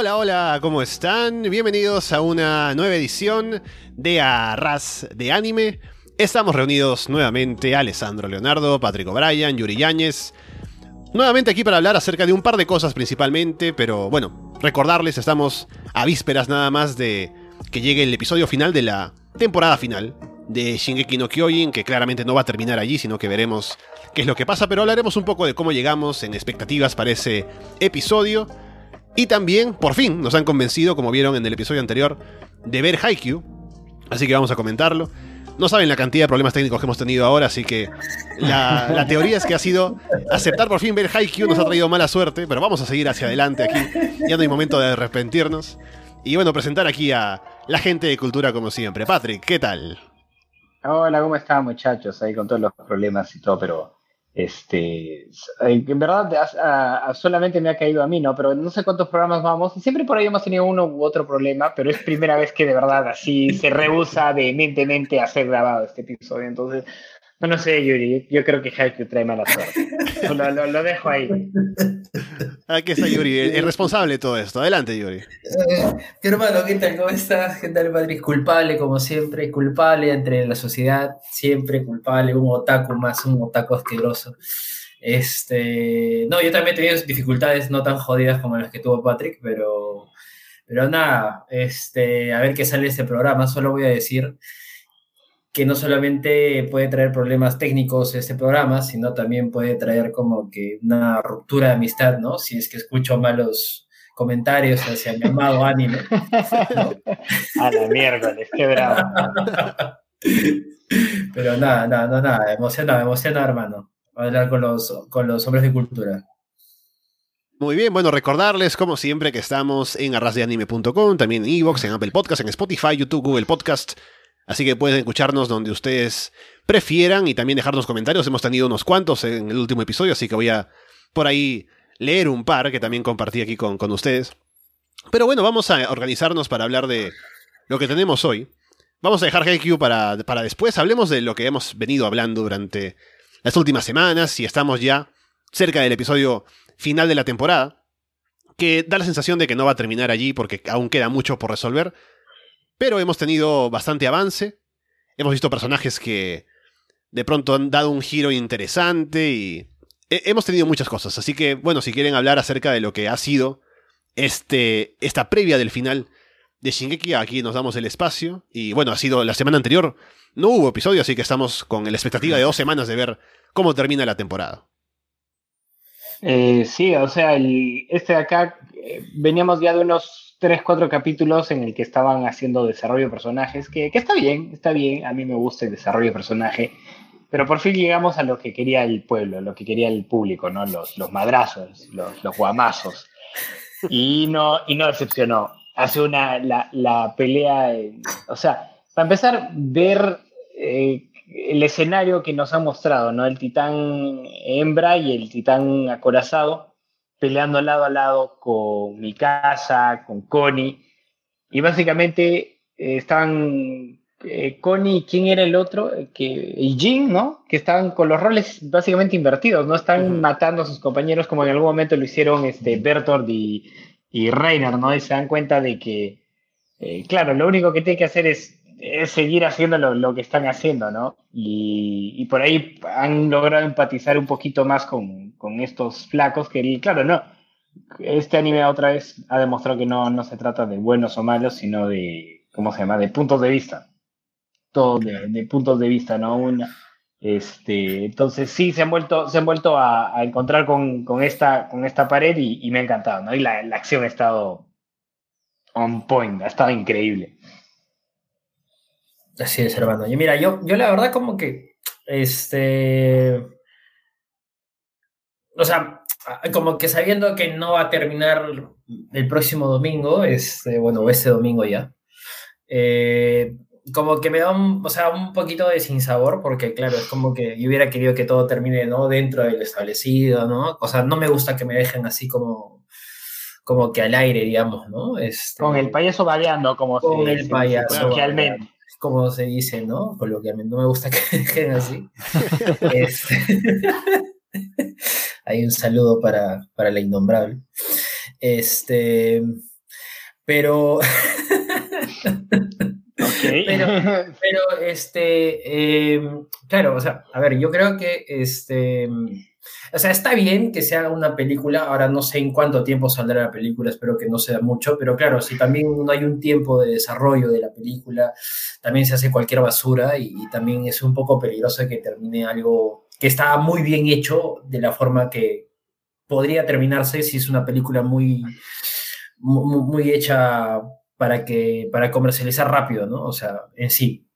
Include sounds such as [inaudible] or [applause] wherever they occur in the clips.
Hola, hola, ¿cómo están? Bienvenidos a una nueva edición de Arras de Anime. Estamos reunidos nuevamente Alessandro Leonardo, Patrick O'Brien, Yuri Yáñez. Nuevamente aquí para hablar acerca de un par de cosas principalmente, pero bueno, recordarles, estamos a vísperas nada más de que llegue el episodio final de la temporada final de Shingeki no Kyojin, que claramente no va a terminar allí, sino que veremos qué es lo que pasa, pero hablaremos un poco de cómo llegamos en expectativas para ese episodio. Y también, por fin, nos han convencido, como vieron en el episodio anterior, de ver Haikyuu. Así que vamos a comentarlo. No saben la cantidad de problemas técnicos que hemos tenido ahora, así que la, teoría es que ha sido aceptar por fin ver Haikyuu nos ha traído mala suerte, pero vamos a seguir hacia adelante aquí. Ya no hay momento de arrepentirnos. Y bueno, presentar aquí a la gente de cultura como siempre. Patrick, ¿qué tal? Hola, ¿cómo están muchachos? Ahí con todos los problemas y todo, pero este, en verdad solamente me ha caído a mí, ¿no? Pero no sé cuántos programas vamos. Y siempre por ahí hemos tenido uno u otro problema, pero es primera vez que de verdad así se rehúsa vehementemente a ser grabado este episodio. Entonces, no, no sé, Yuri. Yo creo que Haikyuu trae mala suerte. [laughs] Lo, lo, dejo ahí. Aquí está Yuri, el, responsable de todo esto. Adelante, Yuri. Eh, ¿Qué hermano? ¿Qué tal? ¿Cómo estás? ¿Qué tal, Patrick? Culpable, como siempre. Culpable entre la sociedad. Siempre culpable. Un otaku más, un otaku asqueroso. Este, no, yo también he tenido dificultades no tan jodidas como las que tuvo Patrick, pero, pero nada, este, a ver qué sale este programa. Solo voy a decir que no solamente puede traer problemas técnicos este programa, sino también puede traer como que una ruptura de amistad, ¿no? Si es que escucho malos comentarios hacia mi amado anime. [laughs] A la miércoles, qué bravo. [laughs] Pero nada, nada, nada, emocionado, emocionado, hermano. Hablar con los, con los hombres de cultura. Muy bien, bueno, recordarles como siempre que estamos en arrasdeanime.com, también en Evox, en Apple Podcast, en Spotify, YouTube, Google Podcast, Así que pueden escucharnos donde ustedes prefieran y también dejarnos comentarios. Hemos tenido unos cuantos en el último episodio, así que voy a por ahí leer un par que también compartí aquí con, ustedes. Pero bueno, vamos a organizarnos para hablar de lo que tenemos hoy. Vamos a dejar GQ para, para después. Hablemos de lo que hemos venido hablando durante las últimas semanas y estamos ya cerca del episodio final de la temporada. Que da la sensación de que no va a terminar allí porque aún queda mucho por resolver. Pero hemos tenido bastante avance. Hemos visto personajes que de pronto han dado un giro interesante y hemos tenido muchas cosas. Así que, bueno, si quieren hablar acerca de lo que ha sido este, esta previa del final de Shingeki, aquí nos damos el espacio. Y bueno, ha sido la semana anterior, no hubo episodio, así que estamos con la expectativa de dos semanas de ver cómo termina la temporada. Eh, sí, o sea, este de acá eh, veníamos ya de unos tres, cuatro capítulos en el que estaban haciendo desarrollo de personajes, que, está bien, está bien, a mí me gusta el desarrollo de personaje, pero por fin llegamos a lo que quería el pueblo, lo que quería el público, ¿no? Los, los madrazos, los, los guamazos. Y no, y no decepcionó. Hace una, la, la pelea, o sea, para empezar, ver eh, el escenario que nos ha mostrado, ¿no? El titán hembra y el titán acorazado peleando lado a lado con mi casa, con Connie, y básicamente eh, estaban eh, Connie, ¿quién era el otro? Eh, que, y Jin, ¿no? Que estaban con los roles básicamente invertidos, ¿no? Están matando a sus compañeros como en algún momento lo hicieron este, Bertolt y, y Reiner, ¿no? Y se dan cuenta de que, claro, lo único que tiene que hacer es seguir haciendo lo, que están haciendo, ¿no? Y, por ahí han logrado empatizar un poquito más con, estos flacos que, claro, no, este anime otra vez ha demostrado que no, no se trata de buenos o malos, sino de, ¿cómo se llama?, de puntos de vista. Todo de, puntos de vista, ¿no? Una, este, entonces sí, se han vuelto, se han vuelto a, encontrar con, esta, con esta pared y, me ha encantado, ¿no? Y la, la acción ha estado on point, ha estado increíble. Así es, hermano. Y mira, yo, yo la verdad como que, este, o sea, como que sabiendo que no va a terminar el próximo domingo, este, bueno, este domingo ya, eh, como que me da un, o sea, un poquito de sinsabor, porque claro, es como que yo hubiera querido que todo termine, ¿no? Dentro del establecido, ¿no? O sea, no me gusta que me dejen así como, como que al aire, digamos, ¿no? Este, con el payaso vagueando, como con el payaso como se dice, ¿no? Por lo que a mí no me gusta [laughs] que dejen así. [laughs] Este, [laughs] hay un saludo para, la innombrable. Este, Pero. pero, pero, este. Em, claro, o sea, a ver, yo creo que este. O sea, está bien que se haga una película, ahora no sé en cuánto tiempo saldrá la película, espero que no sea mucho, pero claro, si también no hay un tiempo de desarrollo de la película, también se hace cualquier basura y, también es un poco peligroso que termine algo que está muy bien hecho de la forma que podría terminarse si es una película muy, muy, muy hecha para, que, para comercializar rápido, ¿no? O sea, en sí.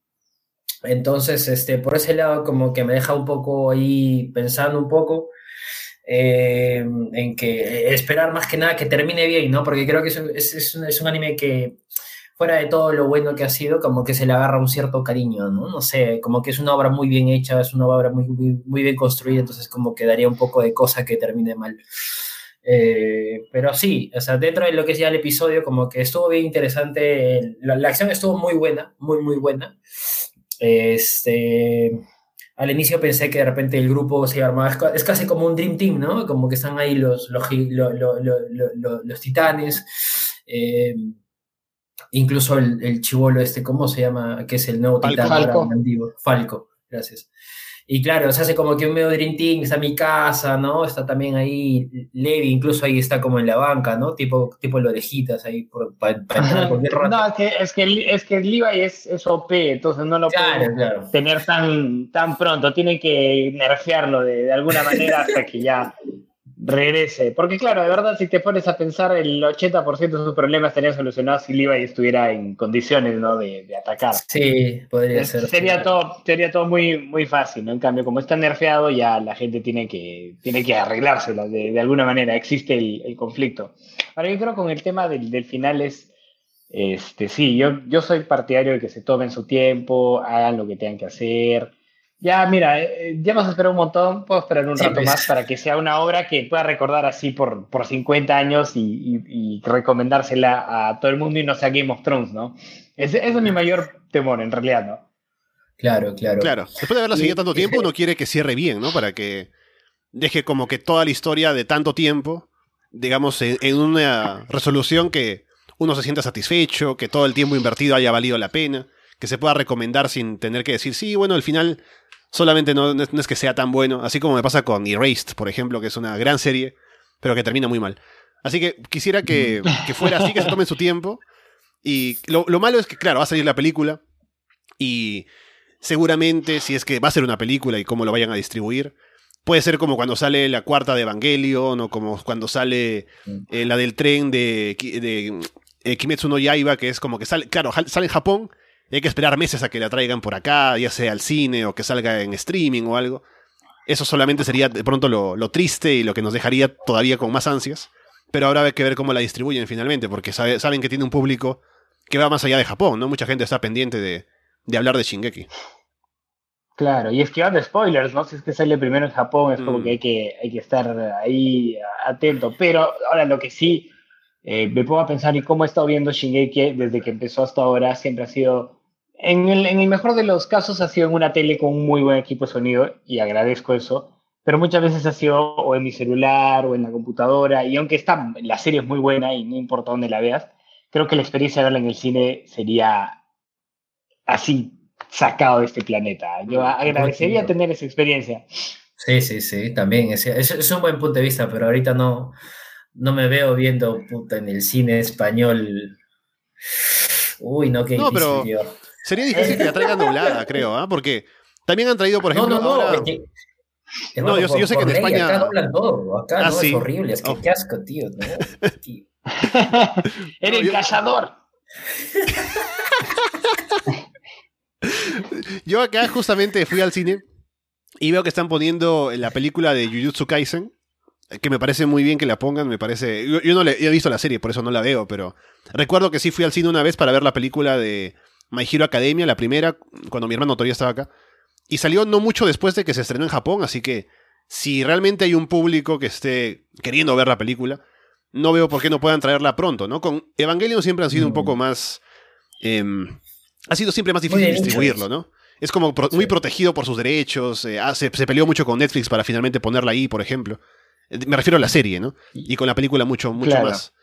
Entonces, este, por ese lado, como que me deja un poco ahí pensando un poco eh, en que esperar más que nada que termine bien, ¿no? Porque creo que es, es, es, un, anime que, fuera de todo lo bueno que ha sido, como que se le agarra un cierto cariño, ¿no? No sé, como que es una obra muy bien hecha, es una obra muy, muy, bien construida, entonces como que daría un poco de cosa que termine mal. Eh, pero sí, o sea, dentro de lo que es ya el episodio, como que estuvo bien interesante, la, la acción estuvo muy buena, muy, muy buena. Este, al inicio pensé que de repente el grupo se iba es casi como un Dream Team, ¿no? Como que están ahí los, los, los, titanes, eh, incluso el, el chivolo este, ¿cómo se llama? Que es el nuevo titán. Falco. Falco, gracias. Y claro, se hace como que un medio Dream Team, está mi casa, ¿no? Está también ahí Levi, incluso ahí está como en la banca, ¿no? Tipo, tipo el orejitas ahí por, para, No, es que, es que, es que el Levi es, es OP, entonces no lo pueden tener tan, tan pronto. Tienen que nerfearlo de, de alguna manera hasta que ya regrese. Porque claro, de verdad, si te pones a pensar, el 80% de sus problemas estarían solucionados si Levi estuviera en condiciones ¿no? de, de atacar. Sí, podría ser. Sería todo, sería todo muy, muy fácil, ¿no? En cambio, como está nerfeado, ya la gente tiene que, tiene que arreglárselo de, de alguna manera. Existe el, el, conflicto. Ahora, yo creo con el tema del, del final es... Este, sí, yo, yo soy partidario de que se tomen su tiempo, hagan lo que tengan que hacer, ya, mira, eh, ya hemos esperado un montón, puedo esperar un rato pues. más para que sea una obra que pueda recordar así por, por 50 años y, y, recomendársela a todo el mundo y no sea Game of Thrones, ¿no? Ese, es mi mayor temor, en realidad, ¿no? Claro, claro. Claro, después de haberla seguido tanto [laughs] tiempo, uno quiere que cierre bien, ¿no? Para que deje como que toda la historia de tanto tiempo, digamos, en, en una resolución que uno se sienta satisfecho, que todo el tiempo invertido haya valido la pena, que se pueda recomendar sin tener que decir, sí, bueno, al final Solamente no, no, es que sea tan bueno, así como me pasa con Erased, por ejemplo, que es una gran serie, pero que termina muy mal. Así que quisiera que, que fuera así, que se tomen su tiempo. Y lo, lo, malo es que, claro, va a salir la película y seguramente, si es que va a ser una película y cómo lo vayan a distribuir, puede ser como cuando sale la cuarta de Evangelion o como cuando sale eh, la del tren de, de eh, Kimetsu no Yaiba, que es como que sale, claro, sale en Japón hay que esperar meses a que la traigan por acá, ya sea al cine o que salga en streaming o algo. Eso solamente sería de pronto lo, lo triste y lo que nos dejaría todavía con más ansias. Pero ahora hay que ver cómo la distribuyen finalmente, porque sabe, saben que tiene un público que va más allá de Japón, ¿no? Mucha gente está pendiente de, de hablar de Shingeki. Claro, y esquivando spoilers, ¿no? Si es que sale primero en Japón, es como mm. que hay, que hay que estar ahí atento. Pero ahora lo que sí eh, me pongo a pensar y cómo he estado viendo Shingeki desde que empezó hasta ahora, siempre ha sido en el, en el, mejor de los casos ha sido en una tele con un muy buen equipo de sonido y agradezco eso, pero muchas veces ha sido o en mi celular o en la computadora y aunque está, la serie es muy buena y no importa dónde la veas, creo que la experiencia de verla en el cine sería así sacado de este planeta. Yo agradecería tener esa experiencia. Sí, sí, sí, también. Es, es, es, un buen punto de vista, pero ahorita no, no me veo viendo puta, en el cine español. Uy, no, qué no, pero... Sería difícil que la traigan doblada, [laughs] creo, ¿ah? Porque también han traído, por ejemplo, no, no, ahora... que, no, yo, yo, sé que en España. Acá doblan todo. Acá ah, no sí. es horrible. Es que oh. qué asco, tío. ¿no? [laughs] tío. [laughs] Eres no, cazador. yo acá justamente fui al cine y veo que están poniendo la película de Jujutsu Kaisen. Que me parece muy bien que la pongan, me parece. Yo, yo no le, he visto la serie, por eso no la veo, pero recuerdo que sí fui al cine una vez para ver la película de My Hero Academia, la primera, cuando mi hermano todavía estaba acá. Y salió no mucho después de que se estrenó en Japón, así que si realmente hay un público que esté queriendo ver la película, no veo por qué no puedan traerla pronto, ¿no? Con Evangelion siempre han sido un poco más... Eh, ha sido siempre más difícil distribuirlo, ¿no? Es como pro muy protegido por sus derechos, eh, se, se, peleó mucho con Netflix para finalmente ponerla ahí, por ejemplo. Me refiero a la serie, ¿no? Y con la película mucho, mucho claro. más.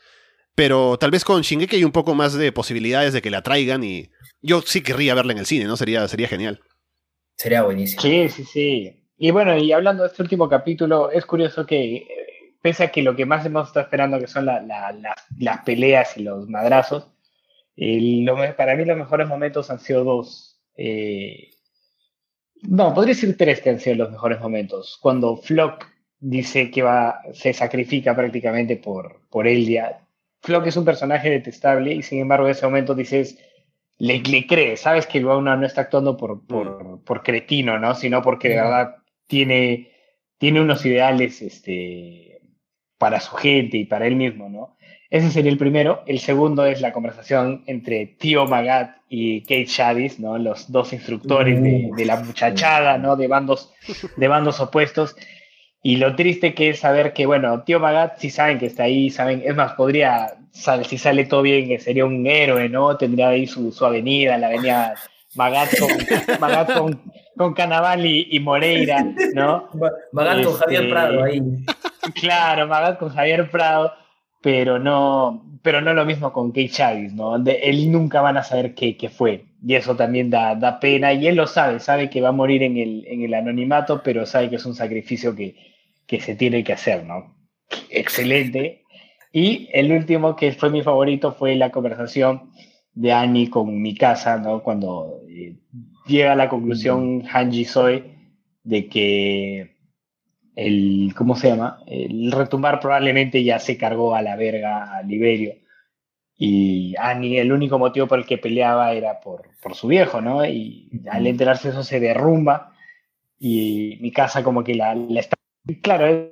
Pero tal vez con Shingeki hay un poco más de posibilidades de que la traigan y yo sí querría verla en el cine, ¿no? Sería, sería genial. Sería buenísimo. Sí, sí, sí. Y bueno, y hablando de este último capítulo, es curioso que, eh, pese a que lo que más hemos estado esperando que son la- la- la- las peleas y los madrazos, el- lo para mí los mejores momentos han sido dos. Eh, no, podría decir tres que han sido los mejores momentos. Cuando Flock dice que va, se sacrifica prácticamente por, por Eldia. Flock es un personaje detestable y sin embargo en ese momento dices, le, le crees, sabes que uno no está actuando por, por, por cretino, ¿no? Sino porque de verdad tiene, tiene unos ideales este, para su gente y para él mismo, ¿no? Ese sería el primero. El segundo es la conversación entre Tío Magat y Kate Shadis, ¿no? Los dos instructores de, de la muchachada, ¿no? De bandos, de bandos opuestos. Y lo triste que es saber que, bueno, Tío Magat sí saben que está ahí, saben, es más, podría, sal- si sale todo bien, que sería un héroe, ¿no? Tendría ahí su, su avenida, la avenida Magat con, [laughs] Magat con, con Canaval y, y Moreira, ¿no? Magat con Este- Javier Prado ahí. Claro, Magat con Javier Prado, pero no, pero no lo mismo con Kate Chavis, ¿no? De, él nunca van a saber qué, qué fue. Y eso también da, da pena. Y él lo sabe, sabe que va a morir en el, en el anonimato, pero sabe que es un sacrificio que, que se tiene que hacer, ¿no? Excelente. Y el último, que fue mi favorito, fue la conversación de Annie con mi casa, ¿no? Cuando eh, llega a la conclusión Hanji Soy de que el, ¿cómo se llama? El retumbar probablemente ya se cargó a la verga a Liberio. Y Annie, el único motivo por el que peleaba era por, por su viejo, ¿no? Y al enterarse de eso se derrumba y mi casa como que la, la está... Claro, es-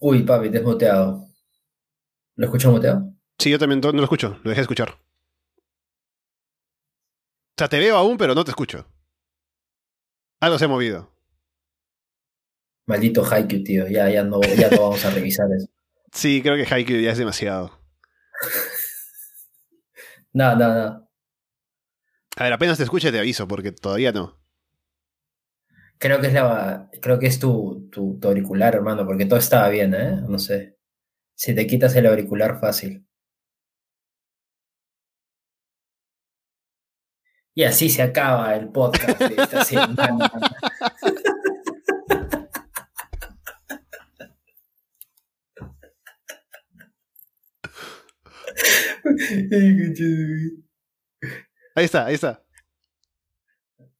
Uy, papi, te has muteado. ¿Lo escucho muteado? Sí, yo también no lo escucho, lo dejé de escuchar. O sea, te veo aún, pero no te escucho. Algo se ha movido. Maldito Haikyuu, tío. Ya, ya, no, ya no vamos a revisar [laughs] eso. Sí, creo que Haikyuu ya es demasiado. No, no, no. A ver, apenas te escuche te aviso, porque todavía no. Creo que es la, creo que es tu, tu, tu auricular, hermano, porque todo estaba bien, ¿eh? No sé. Si te quitas el auricular fácil. Y así se acaba el podcast de esta [laughs] semana. [laughs] Ahí está, ahí está.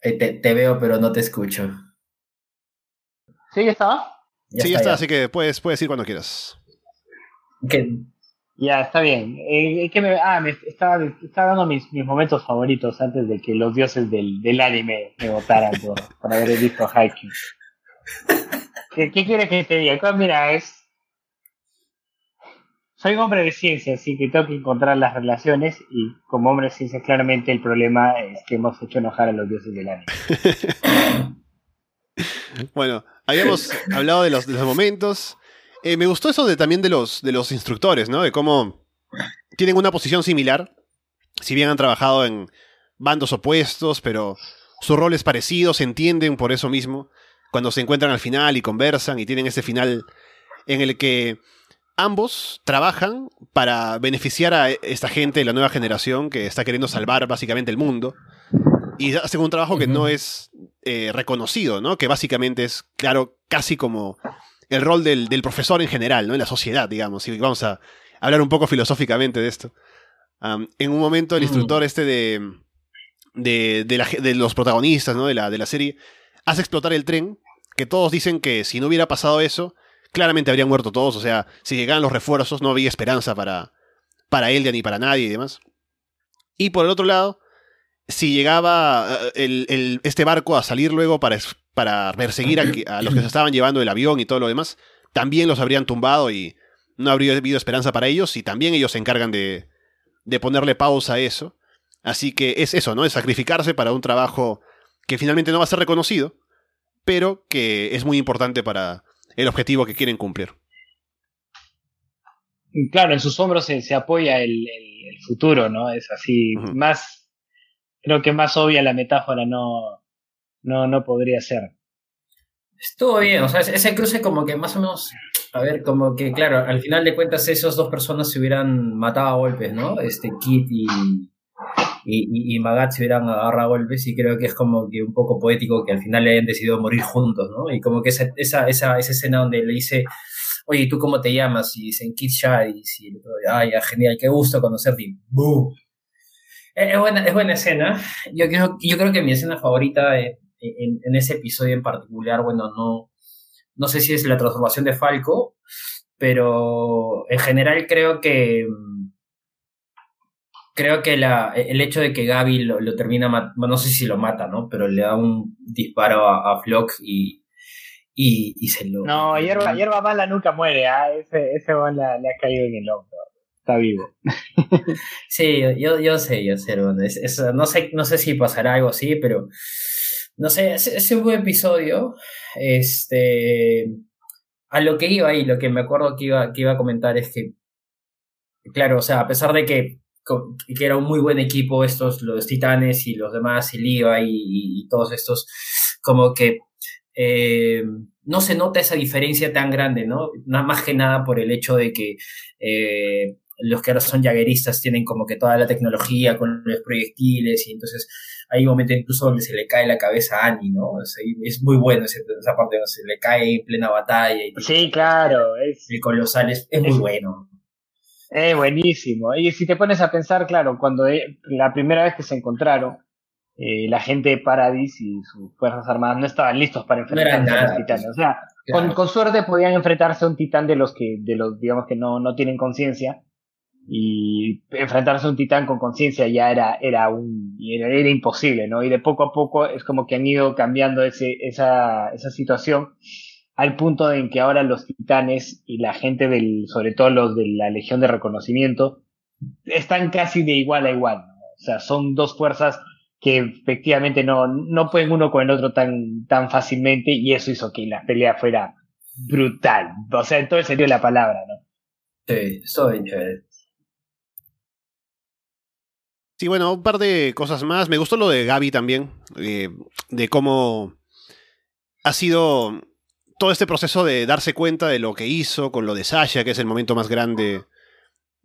Eh, te, te veo, pero no te escucho. ¿Sí ya estaba? sí, ya está, así que puedes, puedes ir cuando quieras. Que- Ya, está bien. Eh, ¿qué me, ah, me estaba, estaba dando mis, mis momentos favoritos antes de que los dioses del, del anime me votaran por, por haber visto Haikyuu. ¿Qué, ¿Qué quieres que te diga? Pues Mira, es... Soy un hombre de ciencia, así que tengo que encontrar las relaciones y como hombre de ciencia claramente el problema es que hemos hecho enojar a los dioses del anime. [laughs] Bueno, habíamos hablado de los, de los momentos. Eh, me gustó eso de, también de los, de los instructores, ¿no? De cómo tienen una posición similar. Si bien han trabajado en bandos opuestos, pero su rol es parecido, se entienden por eso mismo. Cuando se encuentran al final y conversan y tienen ese final en el que ambos trabajan para beneficiar a esta gente de la nueva generación que está queriendo salvar básicamente el mundo. Y hacen un trabajo que no es eh, reconocido, ¿no? Que básicamente es, claro, casi como el rol del, del profesor en general, ¿no? En la sociedad, digamos. Y vamos a hablar un poco filosóficamente de esto. En un momento el Mm. instructor este de, de, de la de los protagonistas, ¿no? De la, de la serie, hace explotar el tren, que todos dicen que si no hubiera pasado eso, claramente habrían muerto todos. O sea, si llegaban los refuerzos, no había esperanza para, para Eldia ni para nadie y demás. Y por el otro lado, si llegaba eh, el, el- este barco a salir luego para, para perseguir a, a los que se [clears throat] estaban llevando el avión y todo lo demás, también los habrían tumbado y no habría habido esperanza para ellos y también ellos se encargan de, de ponerle pausa a eso. Así que es eso, ¿no? Es sacrificarse para un trabajo que finalmente no va a ser reconocido, pero que es muy importante para el objetivo que quieren cumplir. Claro, en sus hombros se, se apoya el, el- el futuro, ¿no? Es así, más, creo que más obvia la metáfora no, no, no podría ser. Estuvo bien, o sea, ese cruce como que más o menos a ver, como que, claro, al final de cuentas esas dos personas se hubieran matado a golpes, ¿no? Este Kit y, y, y, Magat se hubieran agarrado golpes y creo que es como que un poco poético que al final le hayan decidido morir juntos, ¿no? Y como que esa, esa, esa, esa escena donde le dice, oye, ¿tú cómo te llamas? Y dicen Kit Shah y ay, genial, qué gusto conocerte. ¡Boo! Es buena, es buena escena. Yo creo, yo creo que mi escena favorita en, en, ese episodio en particular, bueno, no, no sé si es la transformación de Falco, pero en general creo que creo que la, el hecho de que Gaby lo, termina, no sé si lo mata, ¿no? Pero le da un disparo a, a Flock y, y, se lo... No, hierba, hierba mala nunca muere, ¿ah? ese, ese le, le ha caído en el hombro está vivo. [laughs] sí, yo, yo sé, yo sé, no sé, no sé si pasará algo así, pero no sé, es, un buen episodio. Este, a lo que iba y lo que me acuerdo que iba, que iba a comentar es que, claro, o sea, a pesar de que, que era un muy buen equipo estos, los titanes y los demás, el IVA y, todos estos, como que eh, no se nota esa diferencia tan grande, ¿no? Nada más que nada por el hecho de que eh, los que ahora son jagueristas tienen como que toda la tecnología con los proyectiles y entonces hay un momento incluso donde se le cae la cabeza a Annie, ¿no? es muy bueno esa parte donde se le cae en plena batalla. Y sí, claro. Es, el colosal es, muy bueno. Es buenísimo. Y si te pones a pensar, claro, cuando e, la primera vez que se encontraron, eh, la gente de Paradis y sus fuerzas armadas no estaban listos para enfrentarse a los titanes. O sea, con, con, suerte podían enfrentarse a un titán de los que, de los, digamos que no, no tienen conciencia, y enfrentarse a un titán con conciencia ya era, era, un, era, era, imposible, ¿no? Y de poco a poco es como que han ido cambiando ese, esa, esa situación al punto en que ahora los titanes y la gente del, sobre todo los de la Legión de Reconocimiento, están casi de igual a igual, ¿no? O sea, son dos fuerzas que efectivamente no, no pueden uno con el otro tan, tan fácilmente y eso hizo que la pelea fuera brutal. O sea, en todo el sentido de la palabra, ¿no? Sí, eso bien Sí, bueno, un par de cosas más. Me gustó lo de Gaby también, eh, de cómo ha sido todo este proceso de darse cuenta de lo que hizo con lo de Sasha, que es el momento más grande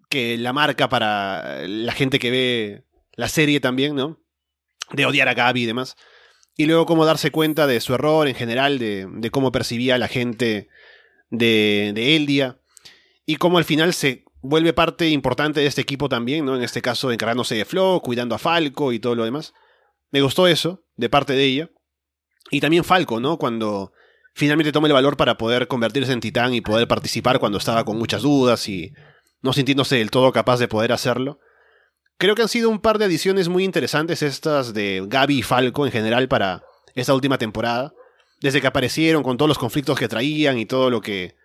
que la marca para la gente que ve la serie también, ¿no? De odiar a Gaby y demás. Y luego cómo darse cuenta de su error en general, de, de cómo percibía a la gente de, de Eldia. Y cómo al final se vuelve parte importante de este equipo también, ¿no? En este caso encargándose de Flo, cuidando a Falco y todo lo demás. Me gustó eso, de parte de ella. Y también Falco, ¿no? Cuando finalmente toma el valor para poder convertirse en titán y poder participar cuando estaba con muchas dudas y no sintiéndose del todo capaz de poder hacerlo. Creo que han sido un par de adiciones muy interesantes estas de Gaby y Falco en general para esta última temporada. Desde que aparecieron con todos los conflictos que traían y todo lo que,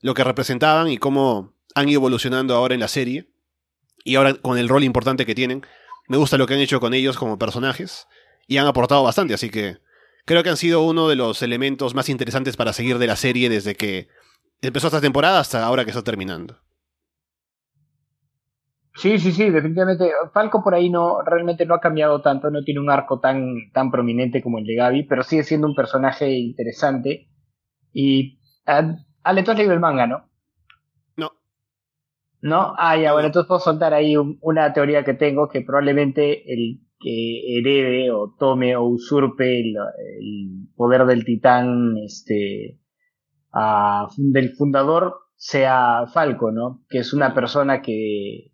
lo que representaban y cómo han ido evolucionando ahora en la serie. Y ahora con el rol importante que tienen. Me gusta lo que han hecho con ellos como personajes. Y han aportado bastante, así que creo que han sido uno de los elementos más interesantes para seguir de la serie desde que empezó esta temporada hasta ahora que está terminando. Sí, sí, sí, definitivamente. Falco por ahí no, realmente no ha cambiado tanto, no tiene un arco tan, tan prominente como el de Gaby, pero sigue siendo un personaje interesante. Y, Ale, tú has leído el manga, ¿no? ¿No? Ah, ya, bueno, entonces puedo soltar ahí una teoría que tengo que probablemente el que herede o tome o usurpe el, poder del titán este, del fundador sea Falco, ¿no? Que es una persona que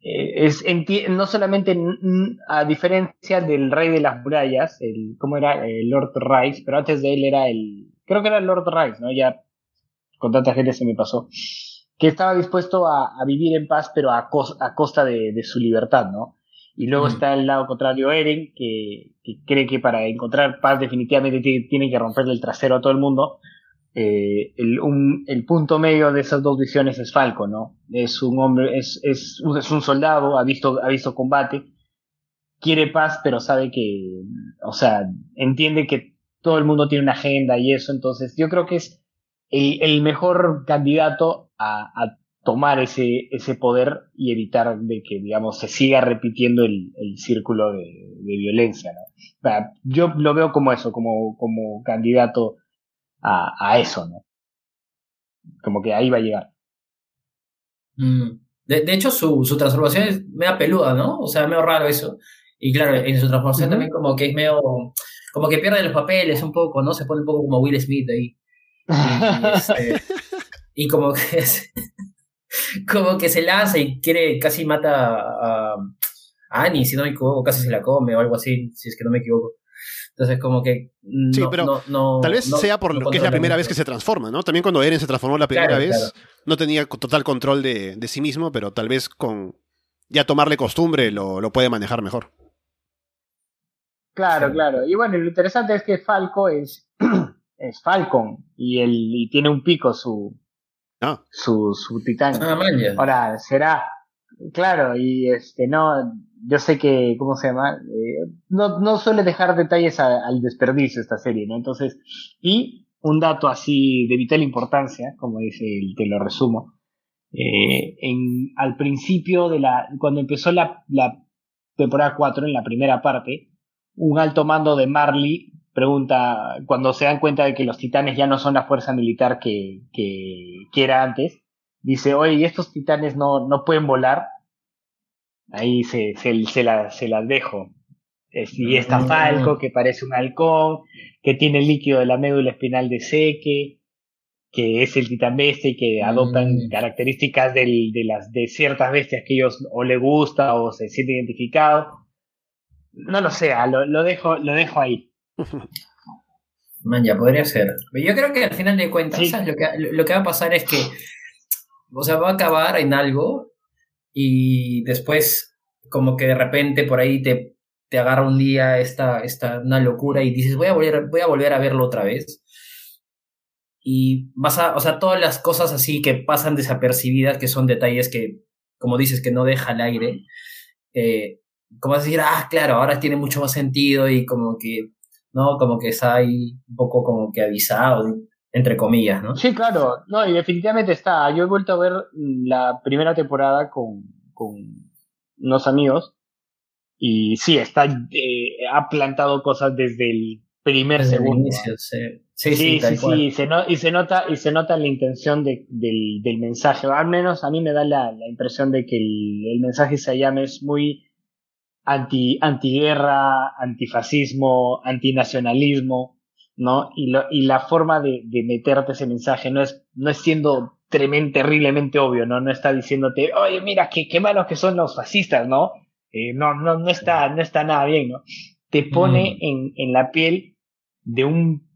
eh, es no solamente a diferencia del rey de las murallas, el, ¿cómo era? El Lord Rice, pero antes de él era el, creo que era el Lord Rice, ¿no? Ya con tanta gente se me pasó que estaba dispuesto a, vivir en paz, pero a, a costa de, su libertad, ¿no? Y luego está el lado contrario, Eren, que, cree que para encontrar paz definitivamente tiene que romperle el trasero a todo el mundo. Eh, el, punto medio de esas dos visiones es Falco, ¿no? Es un hombre, es, es, es un soldado, ha visto, ha visto combate, quiere paz, pero sabe que, o sea, entiende que todo el mundo tiene una agenda y eso, entonces yo creo que es el, mejor candidato a, tomar ese, ese poder y evitar de que, digamos, se siga repitiendo el, círculo de, violencia, ¿no? yo lo veo como eso, como, como candidato a, a eso, ¿no? Como que ahí va a llegar. Mm. De, de, hecho, su, su transformación es medio peluda, ¿no? O sea, medio raro eso. Y claro, en su transformación uh -huh. también como que es medio... Como que pierde los papeles un poco, ¿no? Se pone un poco como Will Smith ahí. Y, este, [laughs] y como que... Es, [laughs] como que se lanza y quiere, casi mata a, a Annie, si no me equivoco, casi se la come o algo así, si es que no me equivoco. Entonces, como que. No, sí, pero no, no, tal vez sea por lo que es la primera vez que se transforma, ¿no? También cuando Eren se transformó la primera claro, vez, claro. no tenía total control de, de, sí mismo, pero tal vez con ya tomarle costumbre lo, lo puede manejar mejor. Claro, claro. Y bueno, lo interesante es que Falco es, [clears throat] es Falcon y, el, y tiene un pico su, ah. su, su titán. Ah, Ahora, será. Claro, y este, no, yo sé que, ¿cómo se llama? Eh, no, no suele dejar detalles a, al desperdicio esta serie, ¿no? Entonces, y un dato así de vital importancia, como dice, el, te lo resumo, eh, en, al principio de la, cuando empezó la, la temporada 4, en la primera parte, un alto mando de Marley pregunta, cuando se dan cuenta de que los titanes ya no son la fuerza militar que, que, que era antes, dice, oye, ¿y estos titanes no, no pueden volar? Ahí se, se, se, la, se las dejo. Y está Falco, que parece un halcón, que tiene el líquido de la médula espinal de Seque, que es el titán bestia y que adoptan mm. características del, de, las, de ciertas bestias que ellos o le gusta o se siente identificado. No lo sé, lo, lo, dejo, lo dejo ahí. Man, ya podría ser. Yo creo que al final de cuentas, sí. lo, que, lo que va a pasar es que, o sea, va a acabar en algo y después como que de repente por ahí te, te agarra un día esta, esta una locura y dices voy a volver voy a volver a verlo otra vez y vas a o sea todas las cosas así que pasan desapercibidas que son detalles que como dices que no deja al aire eh, como vas a decir ah claro ahora tiene mucho más sentido y como que no como que está ahí un poco como que avisado entre comillas, ¿no? Sí, claro, no, y definitivamente está. Yo he vuelto a ver la primera temporada con, con unos amigos y sí, está, eh, ha plantado cosas desde el primer desde segundo. El inicio, sí. Sí, sí, sí, sí, sí. Se no, y se nota y se nota la intención de, del, del mensaje. Al menos a mí me da la, la impresión de que el, el mensaje se llama es muy anti antiguerra, antifascismo, antinacionalismo ¿no? Y, lo, y la forma de, de, meterte ese mensaje no es, no es siendo tremendo, terriblemente obvio, ¿no? No está diciéndote, oye, mira, qué, qué malos que son los fascistas, ¿no? Eh, no, no, no está, no está nada bien, ¿no? Te pone mm. en, en la piel de un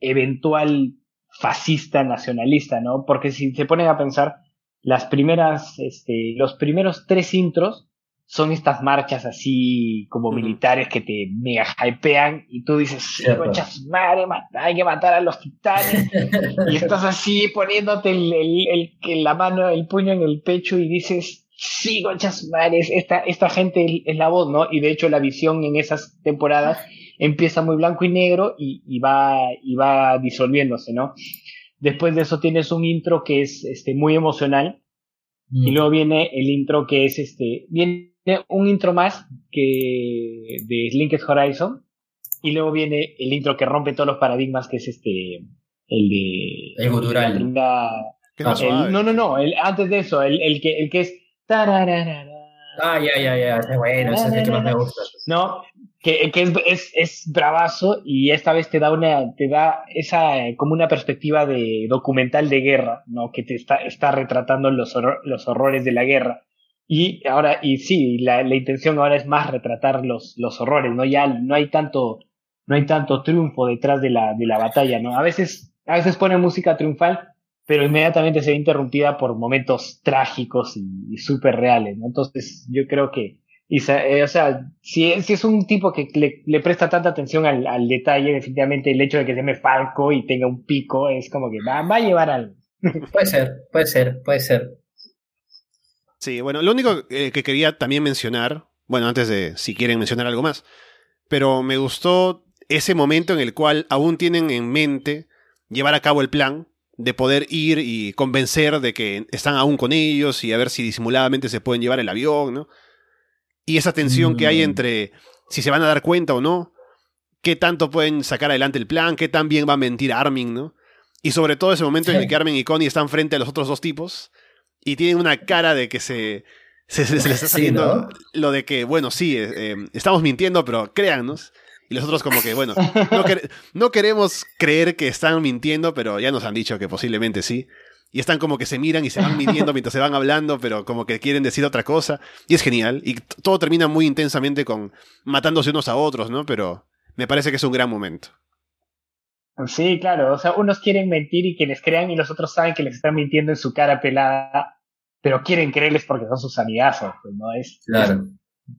eventual fascista nacionalista, ¿no? Porque si se ponen a pensar, las primeras, este, los primeros tres intros son estas marchas así como militares que te mega hypean y tú dices, conchas madre, hay que matar a los titanes [laughs] y estás así poniéndote el, el, el, la mano, el puño en el pecho y dices, sí, conchas madre, esta, esta gente es la voz, ¿no? Y de hecho la visión en esas temporadas empieza muy blanco y negro y, y va, y va disolviéndose, ¿no? Después de eso tienes un intro que es este, muy emocional, y luego viene el intro que es este, un intro más que de Linked Horizon, y luego viene el intro que rompe todos los paradigmas, que es este, el de... El gutural. La, el, no, no, no, el, antes de eso, el, el, que, el que es... Ah, ya, ya, ya, es bueno, ese es el que más me gusta. No, que, que es, es, es, bravazo y esta vez te da una, te da esa, como una perspectiva de documental de guerra, ¿no? Que te está, está retratando los, horror, los horrores de la guerra. Y ahora, y sí, la, la intención ahora es más retratar los, los horrores, ¿no? Ya no hay tanto, no hay tanto triunfo detrás de la, de la batalla, ¿no? A veces, a veces pone música triunfal, pero inmediatamente se ve interrumpida por momentos trágicos y, y súper reales. Entonces, yo creo que, y, eh, o sea, si, si, es un tipo que le, le presta tanta atención al, al, detalle, definitivamente el hecho de que se llame Falco y tenga un pico es como que va, va a llevar algo. Puede ser, puede ser, puede ser. Sí, bueno, lo único eh, que quería también mencionar, bueno, antes de si quieren mencionar algo más, pero me gustó ese momento en el cual aún tienen en mente llevar a cabo el plan de poder ir y convencer de que están aún con ellos y a ver si disimuladamente se pueden llevar el avión, ¿no? Y esa tensión mm. que hay entre si se van a dar cuenta o no, qué tanto pueden sacar adelante el plan, qué tan bien va a mentir Armin, ¿no? Y sobre todo ese momento en el que Armin y Connie están frente a los otros dos tipos y tienen una cara de que se, se, les está saliendo lo de que, bueno, sí, eh, eh, estamos mintiendo, pero créannos. Y los otros como que, bueno, no, [laughs] no, queremos creer que están mintiendo, pero ya nos han dicho que posiblemente sí. Y están como que se miran y se van mintiendo mientras se van hablando, pero como que quieren decir otra cosa. Y es genial. Y todo termina muy intensamente con matándose unos a otros, ¿no? Pero me parece que es un gran momento. Sí, claro. O sea, unos quieren mentir y que les crean y los otros saben que les están mintiendo en su cara pelada, pero quieren creerles porque son sus amigazos, pues, ¿no? Es, claro.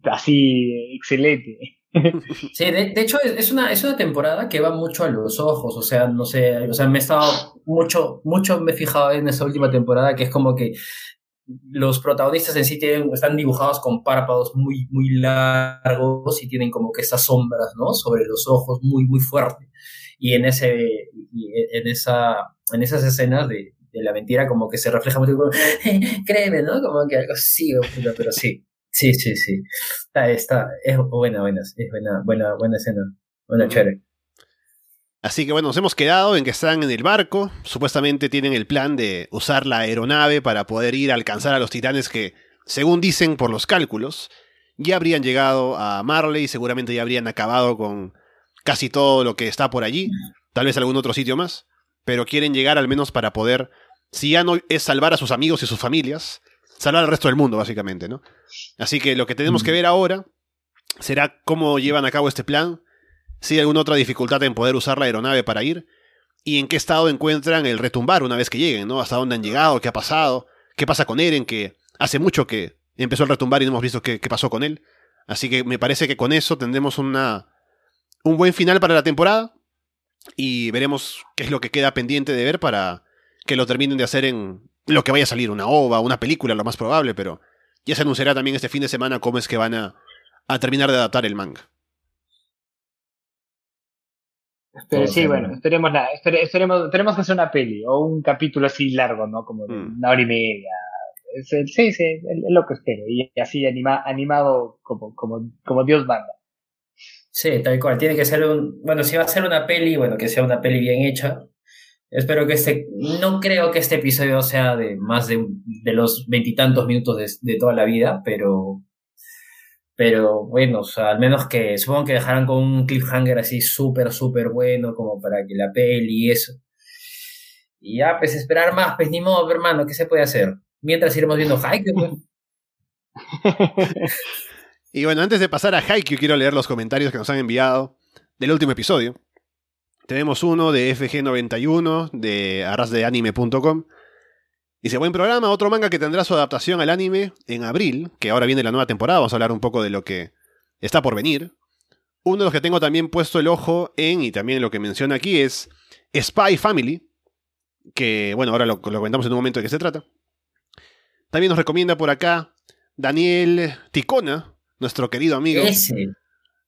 así excelente. [laughs] Sí, de, hecho es una, es una temporada que va mucho a los ojos, o sea, no sé, o sea, me he estado mucho, mucho me he fijado en esta última temporada que es como que los protagonistas en sí tienen, están dibujados con párpados muy, muy largos y tienen como que estas sombras, ¿no? Sobre los ojos muy, muy fuerte. Y en ese, en esa, en esas escenas de, de la mentira como que se refleja mucho como, [laughs] créeme, ¿no? Como que algo sí, pero sí, sí, sí, sí. Está, está, es buena, buena, es buena, buena, buena escena, buena, chévere. Así que bueno, nos hemos quedado en que están en el barco. Supuestamente tienen el plan de usar la aeronave para poder ir a alcanzar a los titanes que, según dicen por los cálculos, ya habrían llegado a Marley y seguramente ya habrían acabado con casi todo lo que está por allí. Tal vez algún otro sitio más. Pero quieren llegar al menos para poder, si ya no es salvar a sus amigos y sus familias, salvar al resto del mundo, básicamente, ¿no? Así que lo que tenemos que ver ahora será cómo llevan a cabo este plan si hay alguna otra dificultad en poder usar la aeronave para ir y en qué estado encuentran el retumbar una vez que lleguen, ¿no? Hasta dónde han llegado, qué ha pasado, qué pasa con Eren, que hace mucho que empezó el retumbar y no hemos visto qué, pasó con él. Así que me parece que con eso tendremos una, un buen final para la temporada y veremos qué es lo que queda pendiente de ver para que lo terminen de hacer en lo que vaya a salir, una ova, una película, lo más probable, pero ya se anunciará también este fin de semana cómo es que van a, a terminar de adaptar el manga. Pero sí, bueno, esperemos nada, esperemos, tenemos que hacer una peli o un capítulo así largo, ¿no? Como de mm. una hora y media. sí, sí, es, lo que espero. Y así anima, animado como, como, como Dios manda. Sí, tal cual. Tiene que ser un. Bueno, si va a ser una peli, bueno, que sea una peli bien hecha. Espero que este. No creo que este episodio sea de más de, de los veintitantos minutos de, de toda la vida, pero pero bueno, o sea, al menos que supongo que dejarán con un cliffhanger así súper, súper bueno, como para que la peli y eso. Y ya, pues esperar más, pues ni modo, hermano, ¿qué se puede hacer? Mientras iremos viendo Haikyuu. [laughs] Y bueno, antes de pasar a Haikyuu, quiero leer los comentarios que nos han enviado del último episodio. Tenemos uno de FG91 de arrasdeanime.com Dice, buen programa, otro manga que tendrá su adaptación al anime en abril, que ahora viene la nueva temporada, vamos a hablar un poco de lo que está por venir. Uno de los que tengo también puesto el ojo en, y también lo que menciona aquí, es Spy Family, que bueno, ahora lo, comentamos en un momento de qué se trata. También nos recomienda por acá Daniel Ticona, nuestro querido amigo.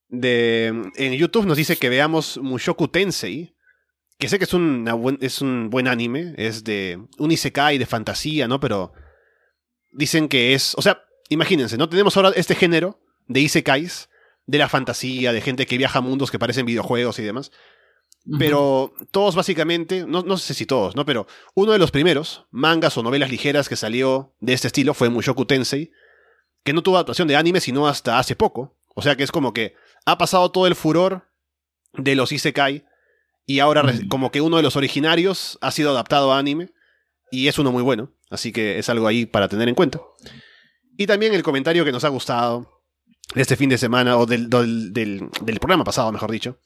De, en YouTube nos dice que veamos Mushoku Tensei, que sé que es, es un buen anime, es de un isekai de fantasía, ¿no? Pero dicen que es, o sea, imagínense, ¿no? Tenemos ahora este género de isekais, de la fantasía, de gente que viaja a mundos que parecen videojuegos y demás. Pero todos básicamente, no, no, sé si todos, ¿no? Pero uno de los primeros mangas o novelas ligeras que salió de este estilo fue Mushoku Tensei, que no tuvo adaptación de anime sino hasta hace poco. O sea que es como que ha pasado todo el furor de los isekai y ahora mm. como que uno de los originarios ha sido adaptado a anime y es uno muy bueno, así que es algo ahí para tener en cuenta. Y también el comentario que nos ha gustado de este fin de semana, o del, del, programa pasado, mejor dicho,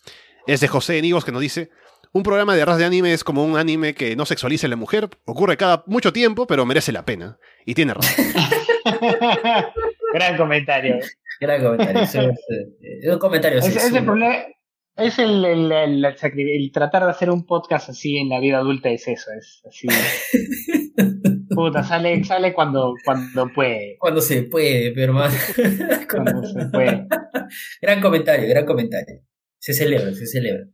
es de José Enigos que nos dice, un programa de ras de anime es como un anime que no sexualiza a la mujer, ocurre cada mucho tiempo, pero merece la pena. Y tiene razón. [laughs] Gran comentario. Gran comentario. Es [laughs] un comentario. problema, es el, el, el, tratar de hacer un podcast así en la vida adulta es eso, es así. [laughs] Puta, sale, sale cuando, cuando puede. Cuando se puede, pero más. cuando se puede. Gran comentario, gran comentario. Se celebra, se celebra.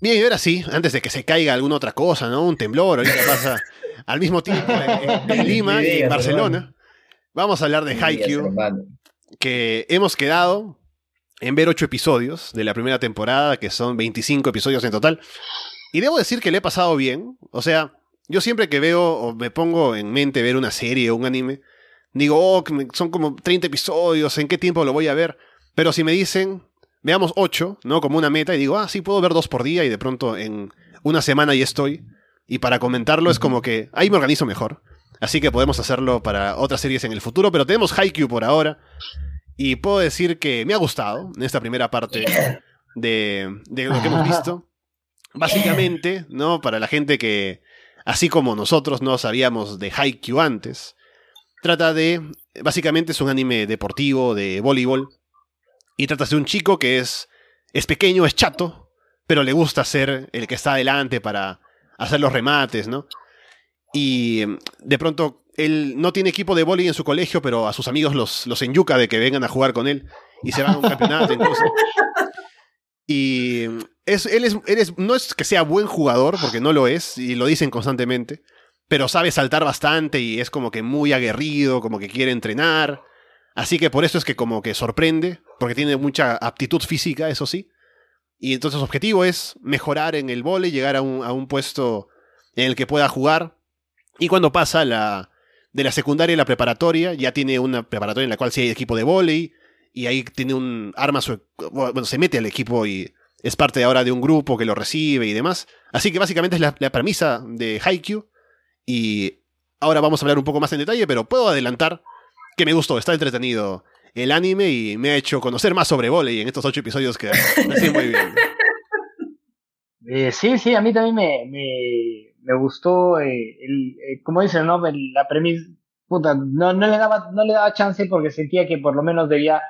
Bien, y ahora sí, antes de que se caiga alguna otra cosa, ¿no? Un temblor, ahorita pasa al mismo tiempo en, [laughs] Lima y en Barcelona. Vamos a hablar de Haikyuu, que hemos quedado en ver ocho episodios de la primera temporada, que son 25 episodios en total. Y debo decir que le he pasado bien. O sea, yo siempre que veo o me pongo en mente ver una serie o un anime, digo, oh, son como 30 episodios, ¿en qué tiempo lo voy a ver? Pero si me dicen, veamos 8, ¿no? Como una meta, y digo, ah, sí, puedo ver dos por día y de pronto en una semana ya estoy. Y para comentarlo es como que ahí me organizo mejor. Así que podemos hacerlo para otras series en el futuro, pero tenemos Haikyuu por ahora. Y puedo decir que me ha gustado en esta primera parte [coughs] de, de lo que hemos visto. Básicamente, ¿no? Para la gente que, así como nosotros no sabíamos de Haikyuu antes, trata de, básicamente es un anime deportivo de voleibol, y trata de un chico que es, es pequeño, es chato, pero le gusta ser el que está adelante para hacer los remates, ¿no? Y de pronto él no tiene equipo de voleibol en su colegio, pero a sus amigos los, los enyuca de que vengan a jugar con él y se van a un campeonato. Y es, él, es, no es que sea buen jugador, porque no lo es, y lo dicen constantemente, pero sabe saltar bastante y es como que muy aguerrido, como que quiere entrenar. Así que por eso es que como que sorprende, porque tiene mucha aptitud física, eso sí. Y entonces su objetivo es mejorar en el vole, llegar a un, a un puesto en el que pueda jugar. Y cuando pasa la, de la secundaria a la preparatoria, ya tiene una preparatoria en la cual sí hay equipo de volei, y ahí tiene un arma, bueno, se mete al equipo y es parte ahora de un grupo que lo recibe y demás. Así que básicamente es la, premisa de Haikyuu y ahora vamos a hablar un poco más en detalle, pero puedo adelantar que me gustó, está entretenido el anime y me ha hecho conocer más sobre volei en estos ocho episodios que me muy bien. [laughs] Eh, sí, sí, a mí también me, me, gustó, eh, el, eh, como dicen, ¿no? la premisa, puta, no, no, le daba, no le daba chance porque sentía que por lo menos debía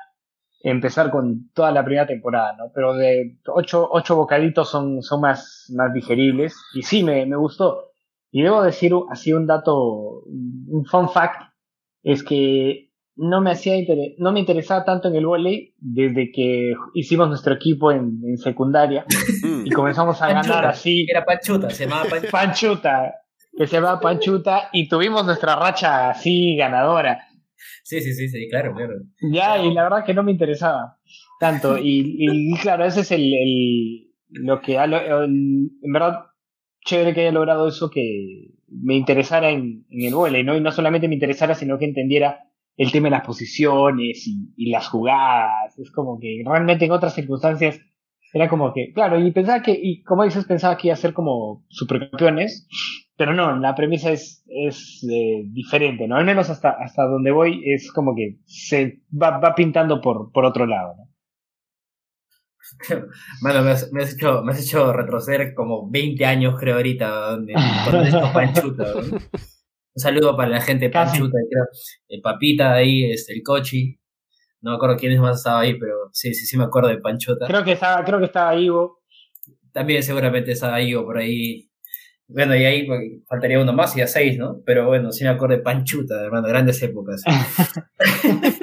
empezar con toda la primera temporada, ¿no? Pero de ocho, ocho bocaditos son, son más, más digeribles. Y sí, me, me gustó. Y debo decir así un dato, un fun fact, es que no me hacía no me interesaba tanto en el volei desde que hicimos nuestro equipo en, en secundaria [laughs] y comenzamos a ganar así. Era Panchuta, se llamaba Panchuta. Panchuta, que se llamaba Panchuta y tuvimos nuestra racha así ganadora. Sí, sí, sí, sí, claro, claro. Ya, y la verdad que no me interesaba tanto. [laughs] Y, y claro, ese es el, el lo que ha, en verdad, chévere que haya logrado eso, que me interesara en, en el vole, ¿no? Y no solamente me interesara, sino que entendiera el tema de las posiciones y, y, las jugadas. Es como que realmente en otras circunstancias era como que, claro, y pensaba que, y como dices, pensaba que iba a ser como supercampeones, pero no, la premisa es, es eh, diferente, ¿no? Al menos hasta, hasta donde voy es como que se va, va pintando por, por otro lado, ¿no? [laughs] Bueno, me has, me has, hecho, me has hecho retroceder como 20 años, creo, ahorita, donde, con esto [laughs] Panchuta. Un saludo para la gente de Panchuta, creo. El Papita ahí, este, el Cochi. No me acuerdo quiénes más estaba ahí, pero sí, sí, sí me acuerdo de Panchuta. Creo que estaba, creo que estaba Ivo. También seguramente estaba Ivo por ahí bueno, y ahí pues, faltaría uno más y a seis, ¿no? Pero bueno, sí me acuerdo de Panchuta, hermano, grandes épocas. [laughs]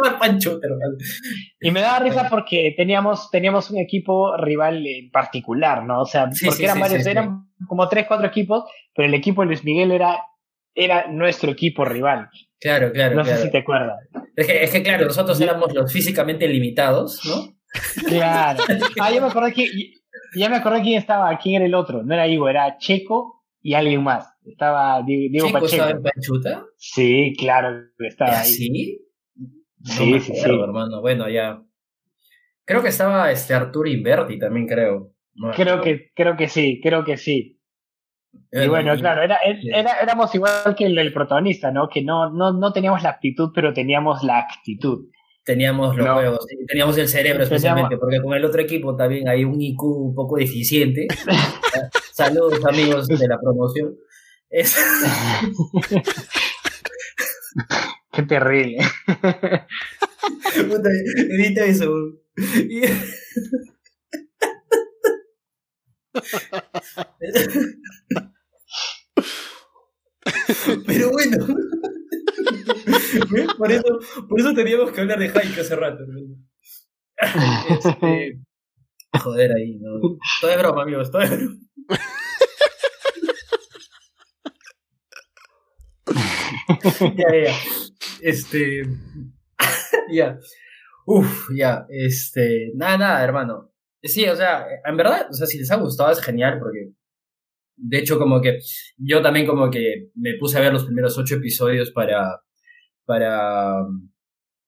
[laughs] Y me daba risa porque teníamos, teníamos un equipo rival en particular, ¿no? O sea, porque eran varios, eran como tres, cuatro equipos, pero el equipo de Luis Miguel era, era nuestro equipo rival. Claro, claro. No sé si te acuerdas. Es que, es que, claro, nosotros éramos los físicamente limitados, ¿no? [laughs] Claro. Ah, yo me acuerdo que ya me acordé quién estaba, quién era el otro. No era Ivo, era Checo y alguien más. Estaba Diego ¿Checo estaba en Panchuta? Sí, claro, estaba ahí. ¿Sí? Sí, sí, sí. hermano. Bueno, ya. Creo que estaba este Arturo Inverti también, creo. creo que, creo que sí, creo que sí. y bueno, claro, era, era, éramos igual que el, el protagonista, ¿no? Que no, no, no teníamos la actitud, pero teníamos la actitud teníamos los juegos, teníamos el cerebro especialmente, porque con el otro equipo también hay un IQ un poco deficiente. [laughs] Saludos amigos de la promoción. [laughs] Qué terrible. [laughs] Puta, edita eso. Pero bueno. por, eso, por eso teníamos que hablar de Haiku hace rato. Este, joder ahí, ¿no? Todo es broma, amigos, todo es broma. ya, ya. Este. ya. Uf, ya. Este. Nada, nada, hermano. Sí, o sea, en verdad, o sea, si les ha gustado es genial porque de hecho como que yo también como que me puse a ver los primeros ocho episodios para para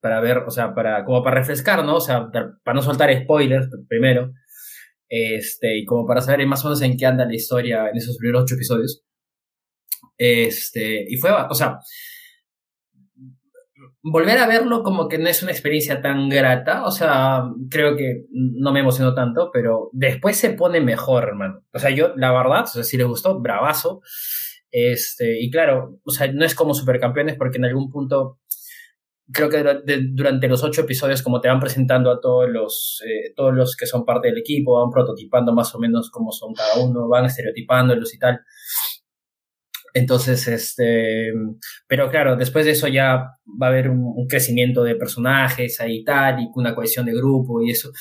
para ver, o sea, para como para refrescar, ¿no? O sea, para no soltar spoilers primero. Este, y como para saber más o menos en qué anda la historia en esos primeros ocho episodios. Este, y fue, o sea, volver a verlo como que no es una experiencia tan grata, o sea, creo que no me emocionó tanto, pero después se pone mejor, hermano. O sea, yo, la verdad, o si le gustó, bravazo. Este, y claro, o sea, no es como Supercampeones porque en algún punto, creo que durante los ocho episodios, como te van presentando a todos los, eh, todos los que son parte del equipo, van prototipando más o menos cómo son cada uno, van estereotipándolos y tal. Entonces, este, pero claro, después de eso ya va a haber un, crecimiento de personajes ahí y tal, y una cohesión de grupo y eso.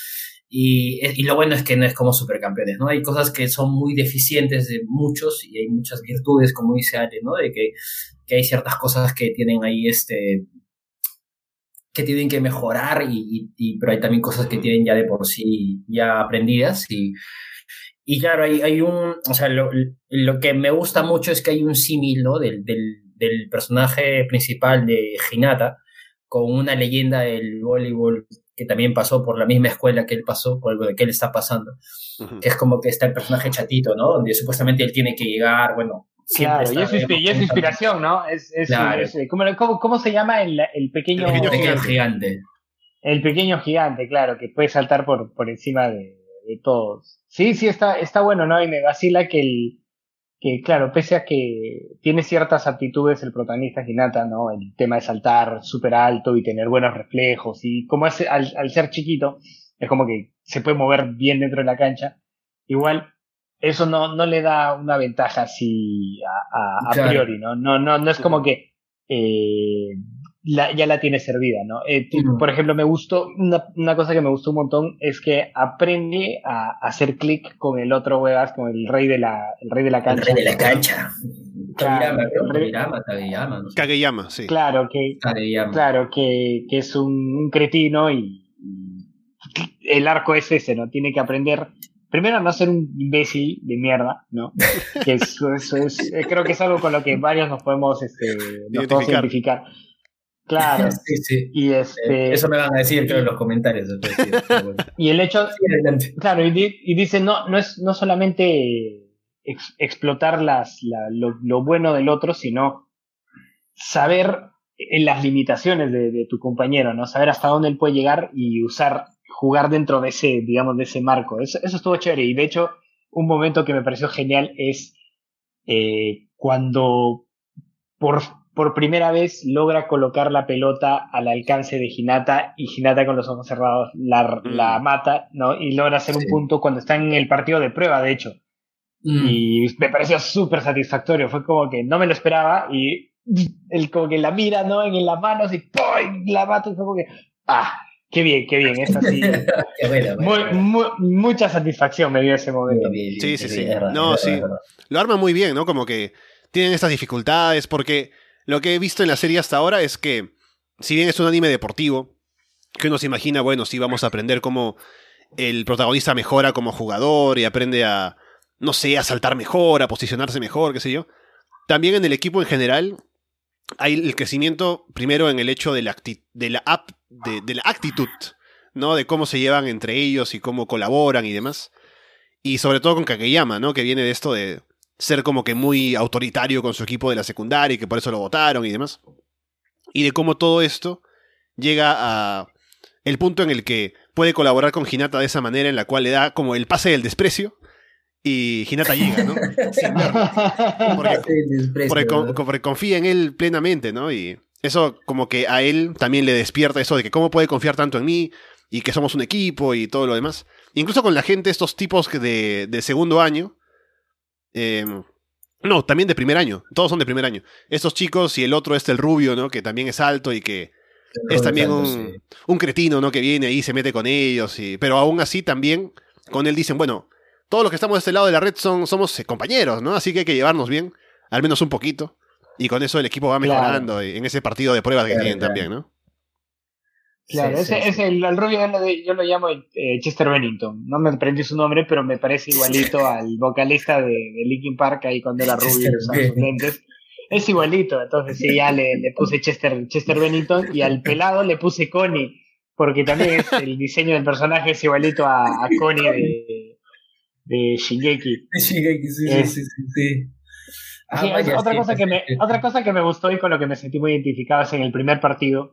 Y, y, lo bueno es que no es como supercampeones, ¿no? Hay cosas que son muy deficientes de muchos y hay muchas virtudes, como dice Ale, ¿no? De que, que hay ciertas cosas que tienen ahí, este, que tienen que mejorar y, pero hay también cosas que tienen ya de por sí ya aprendidas y y claro, hay, hay un, o sea, lo, lo, que me gusta mucho es que hay un símil, ¿no? Del, del, del, personaje principal de Hinata con una leyenda del voleibol que también pasó por la misma escuela que él pasó, por lo que él está pasando. que es como que está el personaje chatito, ¿no? Donde supuestamente él tiene que llegar, bueno, Claro, y es, y es, inspiración, ¿no? Es, es, claro. ¿cómo, ¿cómo, se llama el, el pequeño, el pequeño gigante? El pequeño gigante, claro, que puede saltar por, por encima de, de todos. Sí, sí, está, está bueno, ¿no? Y me vacila que el, que claro, pese a que tiene ciertas aptitudes el protagonista Hinata, ¿no? El tema de saltar súper alto y tener buenos reflejos y como es al, al, ser chiquito, es como que se puede mover bien dentro de la cancha. Igual, eso no, no le da una ventaja así a, a, priori, ¿no? No, no, no es como que eh, ya la tiene servida, ¿no? Eh, por ejemplo, me gustó, una, una, cosa que me gustó un montón es que aprende a, hacer clic con el otro huevas, con el rey de la, el rey de la cancha. El rey de la cancha. Claro, Kageyama, Kageyama, sí. Claro, que, claro que, que es un, cretino y, el arco es ese, ¿no? Tiene que aprender primero no ser un imbécil de mierda, ¿no? [laughs] Que eso, eso es, eh, creo que es algo con lo que varios nos podemos, este, nos podemos identificar. Claro. [laughs] Sí, sí. Y este... Eso me van a decir, creo, en los comentarios. [laughs] y el hecho, claro, y, dice, no, no es no solamente explotar las, lo, bueno del otro, sino saber en las limitaciones de, tu compañero, ¿no? Saber hasta dónde él puede llegar y usar, jugar dentro de ese, digamos, de ese marco. Eso, eso estuvo chévere. Y de hecho, un momento que me pareció genial es eh, cuando por por primera vez logra colocar la pelota al alcance de Hinata y Hinata con los ojos cerrados la, la mm. mata, ¿no? Y logra hacer un punto cuando está en el partido de prueba, de hecho. Mm. Y me pareció súper satisfactorio. Fue como que no me lo esperaba y él como que la mira, ¿no? En las manos y ¡pum! la mata y fue como que ¡ah! Qué bien, qué bien, es así. [laughs] mucha satisfacción me dio ese momento. Sí, sí, sí. No, sí. Lo arma muy bien, ¿no? Como que tienen estas dificultades porque lo que he visto en la serie hasta ahora es que, si bien es un anime deportivo, que uno se imagina, bueno, sí vamos a aprender cómo el protagonista mejora como jugador y aprende a, no sé, a saltar mejor, a posicionarse mejor, qué sé yo. También en el equipo en general hay el crecimiento primero en el hecho de la, de la, de la actitud, ¿no? De cómo se llevan entre ellos y cómo colaboran y demás. Y sobre todo con Kakeyama, ¿no? Que viene de esto de ser como que muy autoritario con su equipo de la secundaria y que por eso lo votaron y demás. Y de cómo todo esto llega a el punto en el que puede colaborar con Hinata de esa manera en la cual le da como el pase del desprecio y Hinata llega, ¿no? [laughs] Porque, confía en él plenamente, ¿no? Y eso como que a él también le despierta eso de que cómo puede confiar tanto en mí y que somos un equipo y todo lo demás. Incluso con la gente, estos tipos de, de segundo año, Em, no, también de primer año. Todos son de primer año. Estos chicos y el otro es el rubio, ¿no? Que también es alto y que es también un, un, cretino, ¿no? Que viene ahí, se mete con ellos. Y, pero aún así también con él dicen, bueno, todos los que estamos de este lado de la red son, somos eh, compañeros, ¿no? Así que hay que llevarnos bien, al menos un poquito. Y con eso el equipo va mejorando en ese partido de pruebas que tienen también, ¿no? Claro, ese, es el, rubio yo lo, llamo eh, Chester Bennington. No me aprendí su nombre, pero me parece igualito al vocalista de, de Linkin Park ahí cuando era rubio sus lentes. Es igualito, entonces sí, ya le, le, puse Chester, Chester Bennington y al pelado le puse Connie, porque también es, el diseño del personaje es igualito a, a Connie de, de Shingeki. De Shingeki, sí, sí, sí, sí. Ah, otra, cosa que me, otra cosa que me gustó y con lo que me sentí muy identificado es en el primer partido,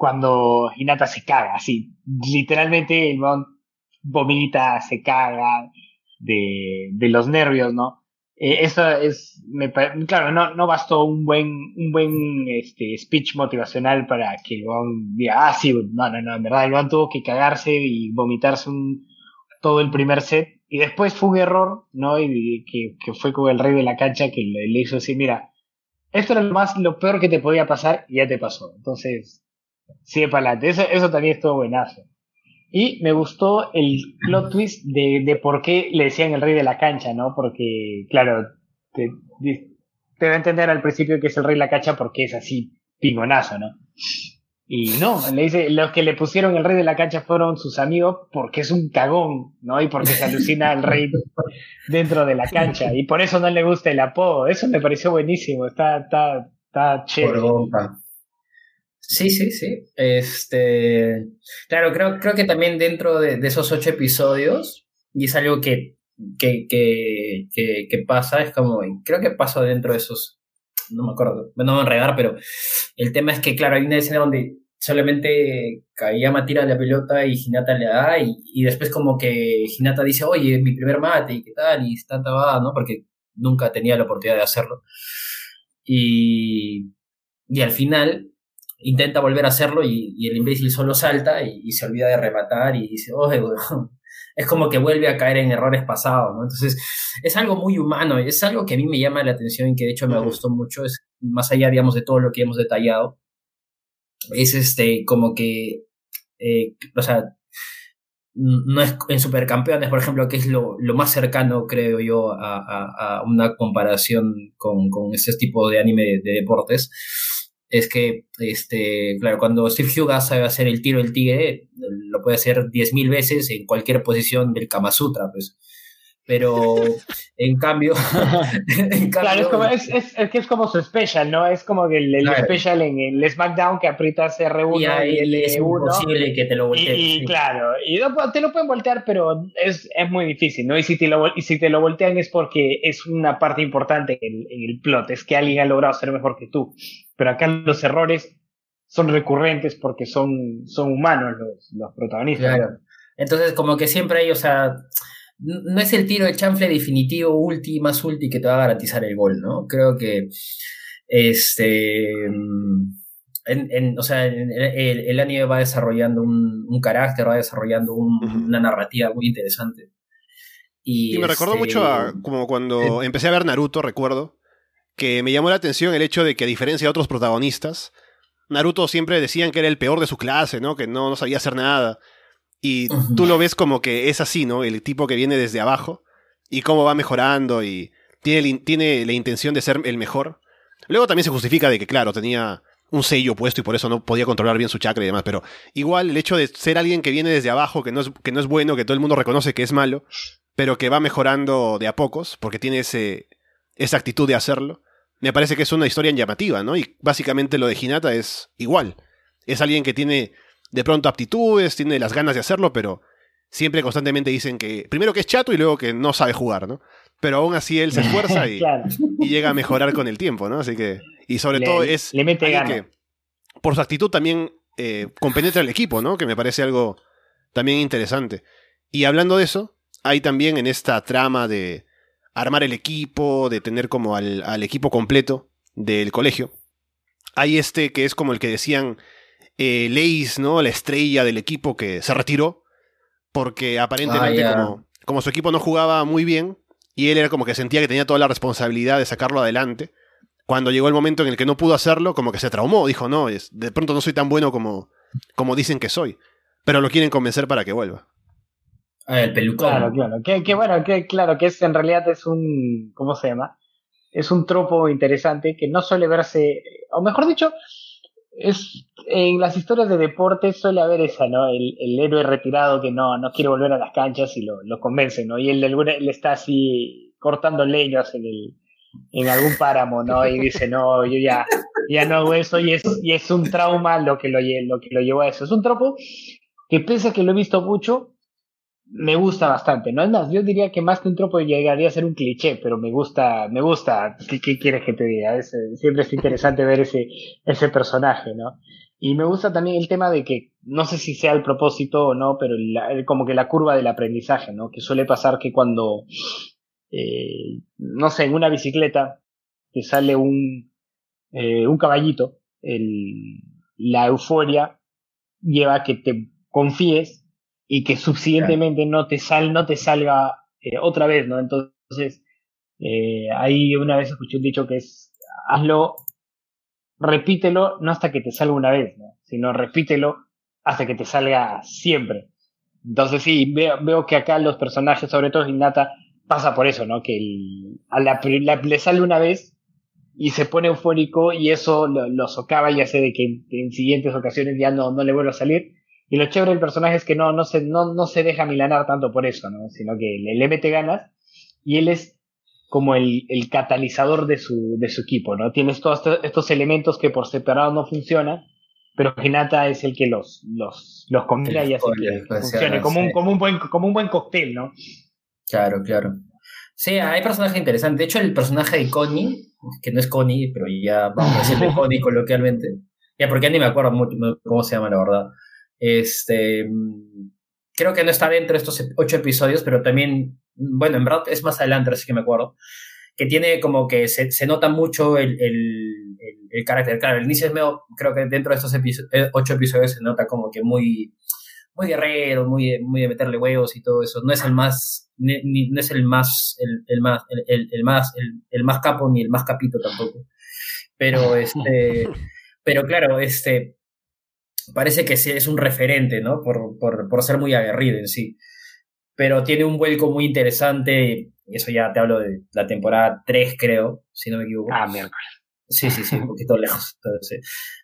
cuando Hinata se caga, así, literalmente el vomita, se caga de, de los nervios, ¿no? Eh, eso es, me, claro, no, no bastó un buen, un buen este, speech motivacional para que el diga, ah, sí, no, no, no, en verdad el tuvo que cagarse y vomitarse un, todo el primer set y después fue un error, ¿no? Y, que, que, fue con el rey de la cancha que le, le hizo decir, mira, esto era lo más, lo peor que te podía pasar y ya te pasó. Entonces, sigue para adelante. Eso, eso también estuvo buenazo. Y me gustó el plot twist de, de por qué le decían el rey de la cancha, ¿no? Porque, claro, te, te va a entender al principio que es el rey de la cancha porque es así pingonazo, ¿no? Y no, le dice, los que le pusieron el rey de la cancha fueron sus amigos porque es un cagón, ¿no? Y porque se alucina al rey dentro de la cancha. Y por eso no le gusta el apodo. Eso me pareció buenísimo. Está, está, está chévere. Sí, sí, sí. Este, claro, creo, creo que también dentro de, esos ocho episodios, y es algo que, que, que, que, pasa, es como, creo que pasa dentro de esos, no me acuerdo, no me voy a enredar, pero el tema es que, claro, hay una escena donde solamente Kayama tira la pelota y Hinata le da, y, después como que Hinata dice, oye, mi primer mate, y qué tal, y está tabada, ¿no? Porque nunca tenía la oportunidad de hacerlo. Y, y al final intenta volver a hacerlo y, el imbécil solo salta y, se olvida de rematar y dice, oye, [laughs] es como que vuelve a caer en errores pasados, ¿no? Entonces, es algo muy humano, es algo que a mí me llama la atención y que de hecho me gustó mucho, es más allá, digamos, de todo lo que hemos detallado, es este, como que, eh, o sea, no es en Supercampeones, por ejemplo, que es lo, lo más cercano, creo yo, a, a, una comparación con, con ese tipo de anime de deportes es que, este, claro, cuando Steve Huga sabe hacer el tiro del tigre, lo puede hacer 10.000 veces en cualquier posición del Kama Sutra, pues pero [laughs] en cambio, claro, [laughs] es, como, es, es, es, que es como su special, ¿no? Es como el, el special en el SmackDown que aprietas R1 y, el es imposible que te lo volteen. Y, claro, y te lo pueden voltear, pero es, es muy difícil, ¿no? Y si, te lo, y si te lo voltean es porque es una parte importante en, en el plot, es que alguien ha logrado ser mejor que tú. Pero acá los errores son recurrentes porque son, son humanos los, los protagonistas. Claro. Entonces, como que siempre hay, o sea, no es el tiro de chanfle definitivo, ulti, más ulti que te va a garantizar el gol, ¿no? Creo que este. En, o sea, el, el, anime va desarrollando un, carácter, va desarrollando una narrativa muy interesante. Y, me recordó mucho a este, como cuando empecé a ver Naruto, recuerdo, que me llamó la atención el hecho de que a diferencia de otros protagonistas, Naruto siempre decían que era el peor de su clase, ¿no? Que no, no sabía hacer nada. Y tú lo ves como que es así, ¿no? El tipo que viene desde abajo y cómo va mejorando y tiene, tiene la intención de ser el mejor. Luego también se justifica de que, claro, tenía un sello puesto y por eso no podía controlar bien su chakra y demás, pero igual el hecho de ser alguien que viene desde abajo, que no es, que no es bueno, que todo el mundo reconoce que es malo, pero que va mejorando de a pocos, porque tiene ese, esa actitud de hacerlo, me parece que es una historia llamativa, ¿no? Y básicamente lo de Hinata es igual. Es alguien que tiene de pronto aptitudes, tiene las ganas de hacerlo, pero siempre constantemente dicen que, primero que es chato y luego que no sabe jugar, ¿no? Pero aún así él se esfuerza y, [laughs] llega a mejorar con el tiempo, ¿no? Así que, y sobre todo es le mete que por su actitud también eh, compenetra el equipo, ¿no? Que me parece algo también interesante. Y hablando de eso, hay también en esta trama de armar el equipo, de tener como al, al equipo completo del colegio, hay este que es como el que decían eh, Leis, ¿no? La estrella del equipo que se retiró porque aparentemente ah, como, como su equipo no jugaba muy bien y él era como que sentía que tenía toda la responsabilidad de sacarlo adelante. Cuando llegó el momento en el que no pudo hacerlo, como que se traumó, dijo, no, es, de pronto no soy tan bueno como, como dicen que soy. Pero lo quieren convencer para que vuelva. El pelucón. Claro, claro. Que, bueno, que claro, que es en realidad es un, ¿cómo se llama? Es un tropo interesante que no suele verse, o mejor dicho, es en las historias de deporte suele haber esa, ¿no? El, héroe retirado que no, no quiere volver a las canchas y lo, lo convence, ¿no? Y él, él está así cortando leños en el, en algún páramo, ¿no? Y dice, no, yo ya, ya no hago eso y es, y es un trauma lo que lo, lo que lo llevó a eso. Es un tropo que pese que lo he visto mucho, me gusta bastante, ¿no? Es más, yo diría que más que un tropo llegaría a ser un cliché, pero me gusta, me gusta, ¿qué, quieres que te diga? Es, siempre es interesante [laughs] ver ese, ese personaje, ¿no? Y me gusta también el tema de que, no sé si sea el propósito o no, pero como que la curva del aprendizaje, ¿no? Que suele pasar que cuando, eh, no sé, en una bicicleta te sale un, eh, un caballito, el, la euforia lleva a que te confíes y que subsiguientemente no te sal, no te salga eh, otra vez, ¿no? Entonces, eh, ahí una vez escuché un dicho que es hazlo, repítelo, no hasta que te salga una vez, ¿no? Sino repítelo hasta que te salga siempre. Entonces sí, veo, veo que acá los personajes, sobre todo Innata, pasa por eso, ¿no? Que a la, le sale una vez y se pone eufórico y eso lo, socava y hace de que en, siguientes ocasiones ya no, no le vuelva a salir. Y lo chévere del personaje es que no, no, se, no, no se deja milanar tanto por eso, ¿no? Sino que le, le mete ganas y él es como el, el, catalizador de su, de su equipo, ¿no? Tienes todos estos elementos que por separado no funcionan, pero Hinata es el que los, los, los combina y hace que funcione como un, como, un buen, como un buen cóctel, ¿no? Claro, claro. Sí, hay personajes interesantes. De hecho, el personaje de Connie, que no es Connie, pero ya vamos a decirle [laughs] Connie coloquialmente. Ya, porque ya ni me acuerdo mucho cómo se llama, la verdad. Este, creo que no está dentro de estos ocho episodios, pero también, bueno, en verdad es más adelante, así que me acuerdo, que tiene como que se, se nota mucho el, el, el, carácter. Claro, el inicio es medio, creo que dentro de estos eh, ocho episodios se nota como que muy, muy guerrero, muy, muy de meterle huevos y todo eso. No es el más, ni, no es el más, el, el más, el, el, más, el, más capo ni el más capito tampoco. Pero este, [laughs] pero claro, este, parece que es un referente, ¿no? Por, por, por ser muy aguerrido en sí. Pero tiene un vuelco muy interesante, y eso ya te hablo de la temporada 3, creo, si no me equivoco. Ah, miércoles. Sí, sí, sí, [laughs] un poquito lejos.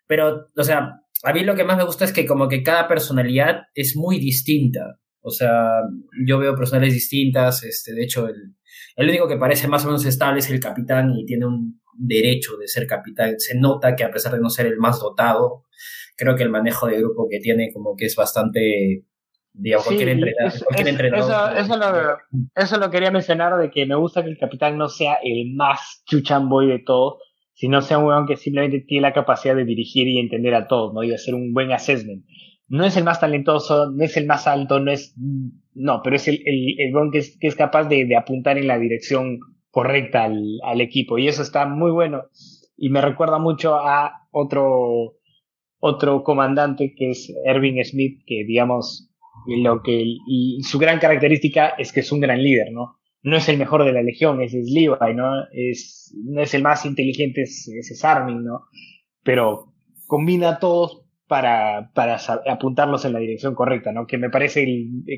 Pero, o sea, a mí lo que más me gusta es que como que cada personalidad es muy distinta. O sea, yo veo personalidades distintas, este, de hecho, el, el único que parece más o menos estable es el capitán y tiene un derecho de ser capitán. Se nota que a pesar de no ser el más dotado, creo que el manejo de grupo que tiene como que es bastante digamos, cualquier, entrenador, Eso, lo, eso, lo, quería mencionar de que me gusta que el capitán no sea el más chuchamboy de todos, sino sea un weón que simplemente tiene la capacidad de dirigir y entender a todos, ¿no? Y de hacer un buen assessment. No es el más talentoso, no es el más alto, no es, no, pero es el, el, el que es, que es capaz de, de, apuntar en la dirección correcta al, equipo. Y eso está muy bueno. Y me recuerda mucho a otro, otro comandante que es Erving Smith, que digamos, lo que, y su gran característica es que es un gran líder, ¿no? No es el mejor de la legión, ese es Levi, ¿no? Es, no es el más inteligente, ese es Armin, ¿no? Pero combina a todos para, para apuntarlos en la dirección correcta, ¿no? Que me parece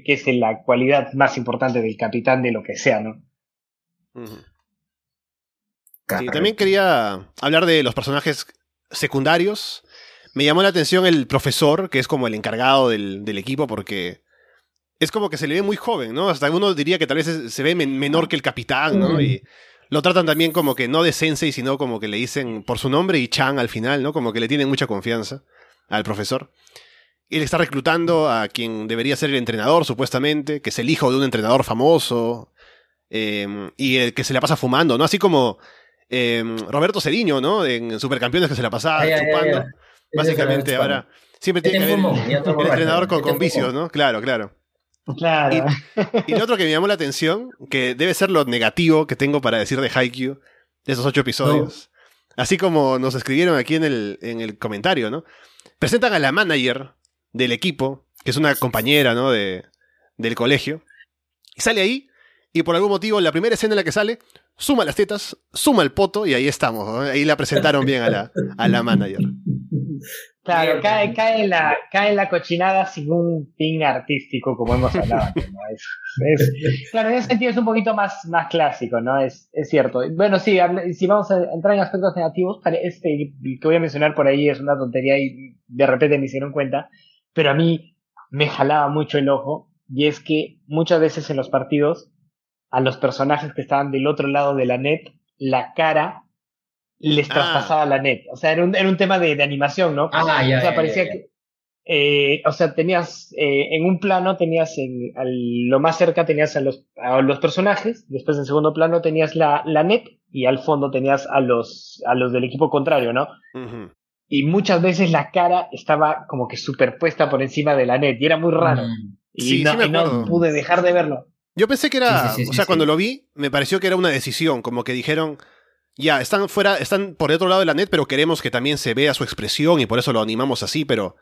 que es la cualidad más importante del capitán de lo que sea, ¿no? Sí, también quería hablar de los personajes secundarios me llamó la atención el profesor, que es como el encargado del, equipo, porque es como que se le ve muy joven, ¿no? Hasta uno diría que tal vez se ve menor que el capitán, ¿no? Y lo tratan también como que no de sensei, sino como que le dicen por su nombre y Chan al final, ¿no? Como que le tienen mucha confianza al profesor. Él está reclutando a quien debería ser el entrenador, supuestamente, que es el hijo de un entrenador famoso, em, y el que se la pasa fumando, ¿no? Así como em, Roberto Cediño, ¿no? En Supercampeones que se la pasaba chupando. Básicamente, ahora siempre tiene que haber un entrenador con, vicios, ¿no? Claro, claro. Claro. Y, lo otro que me llamó la atención, que debe ser lo negativo que tengo para decir de Haikyuu, de esos ocho episodios. Así como nos escribieron aquí en el, en el comentario, ¿no? Presentan a la manager del equipo, que es una compañera, ¿no? De, del colegio. Y sale ahí, y por algún motivo, la primera escena en la que sale, suma las tetas, suma el poto, y ahí estamos. Ahí la presentaron bien a la, a la manager. Claro, cae, cae, en la, cae en la cochinada sin un fin artístico, como hemos hablado ¿no? Es, claro, en ese sentido es un poquito más, más clásico, ¿no? Es, es cierto. Bueno, sí, si vamos a entrar en aspectos negativos, este que voy a mencionar por ahí es una tontería y de repente me hicieron cuenta, pero a mí me jalaba mucho el ojo, y es que muchas veces en los partidos, a los personajes que estaban del otro lado de la net, la cara les ah. traspasaba la net. O sea, era un, era un tema de, de animación, ¿no? Ah, ya, o sea, parecía que. Eh, o sea, tenías eh, en un plano tenías en lo más cerca tenías a los, a los personajes, después en segundo plano tenías la, la net y al fondo tenías a los a los del equipo contrario, ¿no? Y muchas veces la cara estaba como que superpuesta por encima de la net y era muy raro. Mm. Y, no, y no pude dejar de verlo. Yo pensé que era, o sea, cuando lo vi, me pareció que era una decisión, como que dijeron, ya, están fuera, están por el otro lado de la net, pero queremos que también se vea su expresión y por eso lo animamos así, pero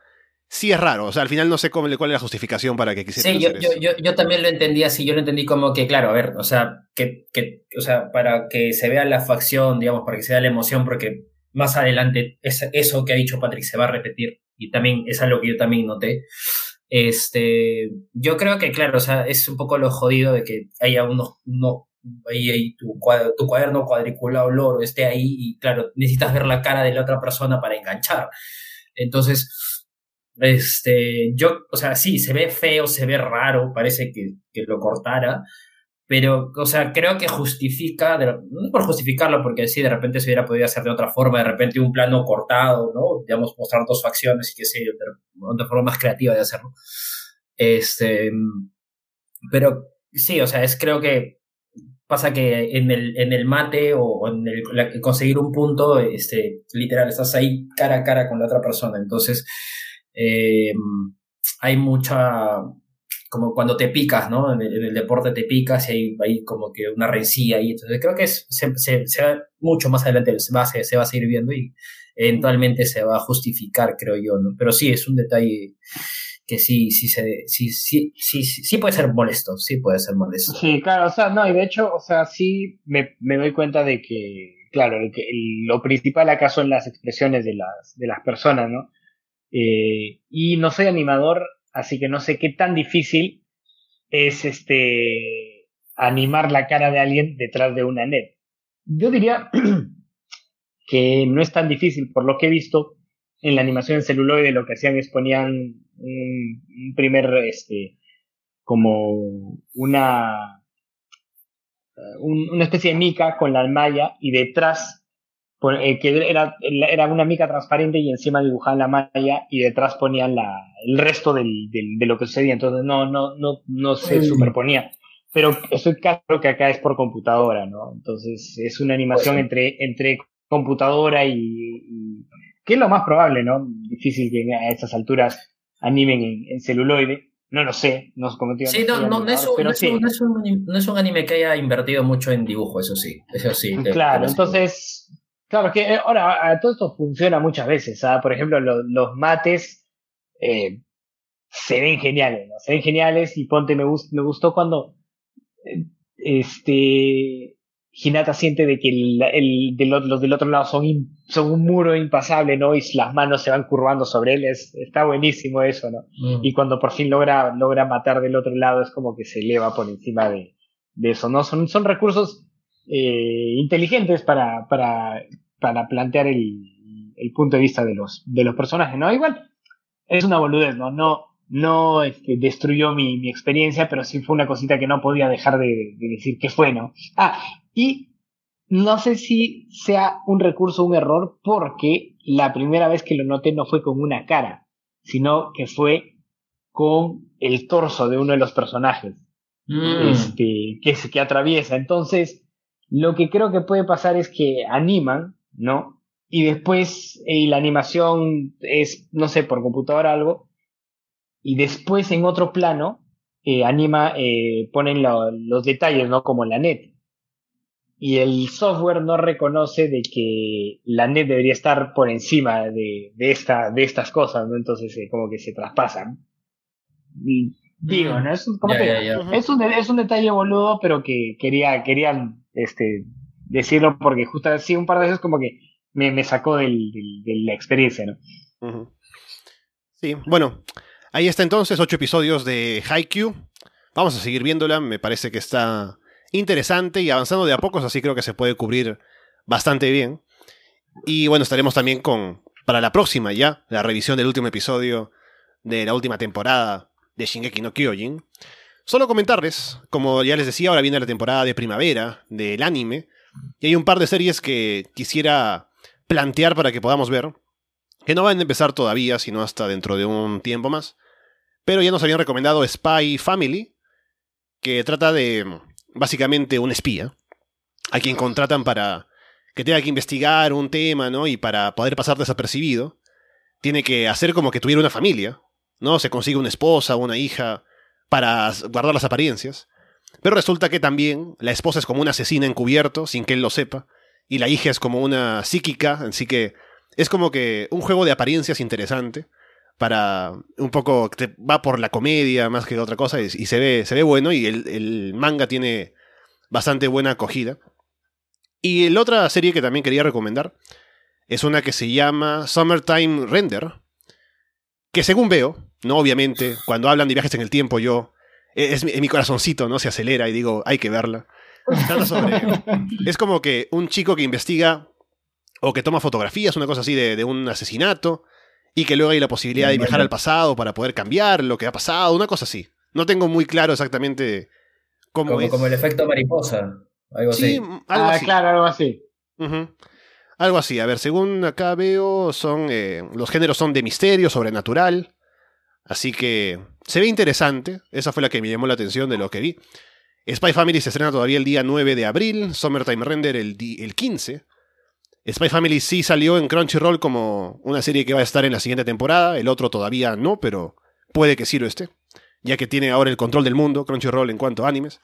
sí es raro. O sea, al final no sé cómo, cuál es la justificación para que quisieran Sí, yo, yo, yo, también lo entendí así. Yo lo entendí como que, claro, a ver, o sea, que, que, o sea, para que se vea la facción, digamos, para que se vea la emoción, porque más adelante es, eso que ha dicho Patrick se va a repetir. Y también es algo que yo también noté. Este, yo creo que, claro, o sea, es un poco lo jodido de que haya unos, unos ahí, tu, cuaderno, tu cuaderno cuadriculado loro esté ahí y claro, necesitas ver la cara de la otra persona para enganchar. Entonces, este, yo, o sea, sí, se ve feo, se ve raro, parece que, que lo cortara, pero, o sea, creo que justifica, no por justificarlo, porque sí, de repente se hubiera podido hacer de otra forma, de repente un plano cortado, ¿no? Digamos, mostrar dos facciones y que sé, de, forma más creativa de hacerlo. Este, pero sí, o sea, es creo que pasa que en el, en el mate o en el, conseguir un punto, este, literal, estás ahí cara a cara con la otra persona. Entonces, eh, hay mucha, como cuando te picas, ¿no? En el, deporte te picas y hay, hay como que una rencilla ahí. Entonces, creo que se, se, va mucho más adelante, se va, se, va a seguir viendo y eventualmente se va a justificar, creo yo, ¿no? Pero sí, es un detalle que sí, sí, se, sí, sí, sí, puede ser molesto, sí puede ser molesto. Sí, claro, o sea, no, y de hecho, o sea, sí me, me doy cuenta de que, claro, lo principal acá son las expresiones de las, de las personas, ¿no? Eh, y no soy animador, así que no sé qué tan difícil es este animar la cara de alguien detrás de una net. Yo diría [clears throat] que no es tan difícil, por lo que he visto en la animación en celuloide, lo que hacían es ponían un, primer, este, como una, una especie de mica con la malla y detrás, eh, que era, era una mica transparente y encima dibujaban la malla y detrás ponían la, el resto del, de lo que sucedía. Entonces no, no, no, no se superponía. Pero estoy claro que acá es por computadora, ¿no? Entonces es una animación pues entre, entre computadora y, y, que es lo más probable, ¿no? Difícil que a estas alturas animen en, celuloide. No lo sé, no Sí, no, es un, anime que haya invertido mucho en dibujo, eso sí. Eso sí. [laughs] claro, entonces, claro, que eh, ahora todo esto funciona muchas veces. ¿ah? Por ejemplo, los mates eh, se ven geniales, ¿no? Se ven geniales y ponte, me, me gustó cuando eh, este Hinata siente de que el, los del otro lado son, son un muro impasable, ¿no? Y las manos se van curvando sobre él, es, está buenísimo eso, ¿no? Mm. Y cuando por fin logra, logra matar del otro lado es como que se eleva por encima de, de eso, ¿no? Son, son recursos eh, inteligentes para, para, para plantear el, el, punto de vista de los, de los personajes, ¿no? Igual, es una boludez, ¿no? No, no este, destruyó mi, mi, experiencia, pero sí fue una cosita que no podía dejar de, de decir que fue, ¿no? Ah, y no sé si sea un recurso o un error porque la primera vez que lo noté no fue con una cara, sino que fue con el torso de uno de los personajes mm. este, que, que atraviesa. Entonces, lo que creo que puede pasar es que animan, ¿no? Y después eh, la animación es, no sé, por computadora algo, y después en otro plano eh, anima, eh, ponen los detalles, ¿no? Como la net y el software no reconoce de que la net debería estar por encima de, de, esta, de estas cosas, ¿no? Entonces eh, como que se traspasan. digo, mm. ¿no? Es, como Es, un, es un detalle boludo, pero que quería, querían este, decirlo porque justo así un par de veces como que me, me sacó del, del, de la experiencia, ¿no? Sí, bueno, ahí está entonces, ocho episodios de Haikyuu. Vamos a seguir viéndola, me parece que está interesante y avanzando de a pocos, así creo que se puede cubrir bastante bien. Y bueno, estaremos también con, para la próxima ya, la revisión del último episodio de la última temporada de Shingeki no Kyojin. Solo comentarles, como ya les decía, ahora viene la temporada de primavera del anime, y hay un par de series que quisiera plantear para que podamos ver, que no van a empezar todavía, sino hasta dentro de un tiempo más. Pero ya nos habían recomendado Spy Family, que trata de básicamente un espía, a quien contratan para que tenga que investigar un tema, ¿no? Y para poder pasar desapercibido, tiene que hacer como que tuviera una familia, ¿no? Se consigue una esposa, una hija, para guardar las apariencias. Pero resulta que también la esposa es como una asesina encubierto, sin que él lo sepa, y la hija es como una psíquica, así que es como que un juego de apariencias interesante para un poco va por la comedia más que otra cosa y, se ve se ve bueno y el, el, manga tiene bastante buena acogida y la otra serie que también quería recomendar es una que se llama Summertime Render que según veo no obviamente cuando hablan de viajes en el tiempo yo es, mi corazoncito no se acelera y digo hay que verla [laughs] es como que un chico que investiga o que toma fotografías, una cosa así de, un asesinato, y que luego hay la posibilidad de viajar al pasado para poder cambiar lo que ha pasado, una cosa así. No tengo muy claro exactamente cómo como, es. Como el efecto mariposa, algo sí, así. Algo ah, claro, algo así. Algo así, a ver, según acá veo, son eh, los géneros son de misterio, sobrenatural, así que se ve interesante, esa fue la que me llamó la atención de lo que vi. Spy Family se estrena todavía el día 9 de abril, Summertime Render el, el 15, Spy Family sí salió en Crunchyroll como una serie que va a estar en la siguiente temporada, el otro todavía no, pero puede que sí lo esté, ya que tiene ahora el control del mundo Crunchyroll en cuanto a animes.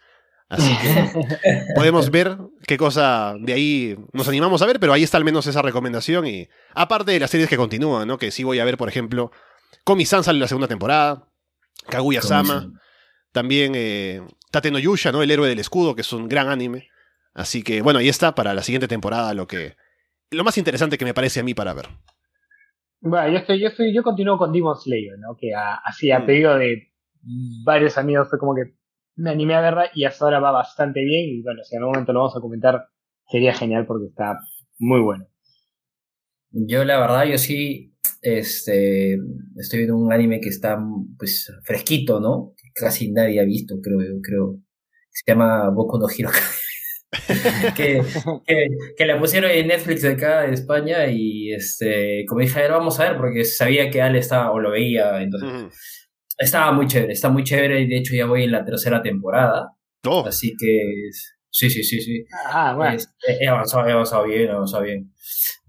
Así que [laughs] podemos ver qué cosa de ahí nos animamos a ver, pero ahí está al menos esa recomendación. Y aparte de las series que continúan, ¿no? Que sí voy a ver, por ejemplo, Komi-san sale la segunda temporada, Kaguya-sama, también eh, Tate no Yusha, ¿no? El héroe del escudo, que es un gran anime. Así que bueno, ahí está para la siguiente temporada lo que, lo más interesante que me parece a mí para ver. Bueno, yo estoy, yo estoy, yo continúo con Demon Slayer, ¿no? Que así a pedido de varios amigos fue como que me animé a verla y hasta ahora va bastante bien y bueno, si en algún momento lo vamos a comentar, sería genial porque está muy bueno. Yo la verdad, yo sí, este, estoy viendo un anime que está pues fresquito, ¿no? Que casi nadie ha visto, creo, creo. Se llama Boku no Hero [laughs] que, que, la pusieron en Netflix de acá de España y este, como dije, vamos a ver porque sabía que Ale estaba o lo veía, entonces estaba muy chévere, está muy chévere y de hecho ya voy en la tercera temporada. Oh. Así que sí, sí, sí, sí. Ah, bueno. He, avanzado, he avanzado bien, he avanzado bien.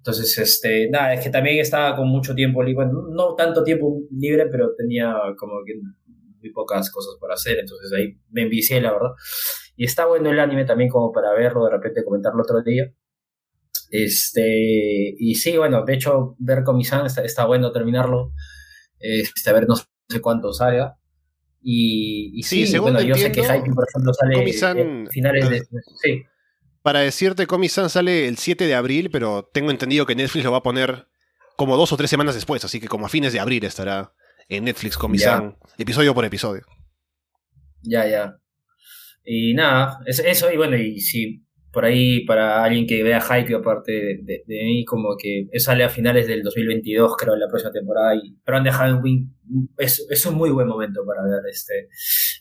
Entonces, este, nada, es que también estaba con mucho tiempo libre, no tanto tiempo libre, pero tenía como que muy pocas cosas por hacer, entonces ahí me envicié, la verdad. Y está bueno el anime también como para verlo, de repente comentarlo otro día. Este, y sí, bueno, de hecho, ver Comisan está, está bueno terminarlo. Este, a ver, no sé cuánto salga. Y, y sí, bueno, yo sé que Hype, por ejemplo, sale finales de. Sí. Para decirte, Comisan sale el 7 de abril, pero tengo entendido que Netflix lo va a poner como dos o tres semanas después, así que como a fines de abril estará en Netflix Comisan, episodio por episodio. Ya, ya. Y nada, es eso, y bueno, y si por ahí para alguien que vea Haikyuu aparte de, de, mí, como que sale a finales del 2022, creo, en la próxima temporada, y, pero han dejado un es, es un muy buen momento para ver este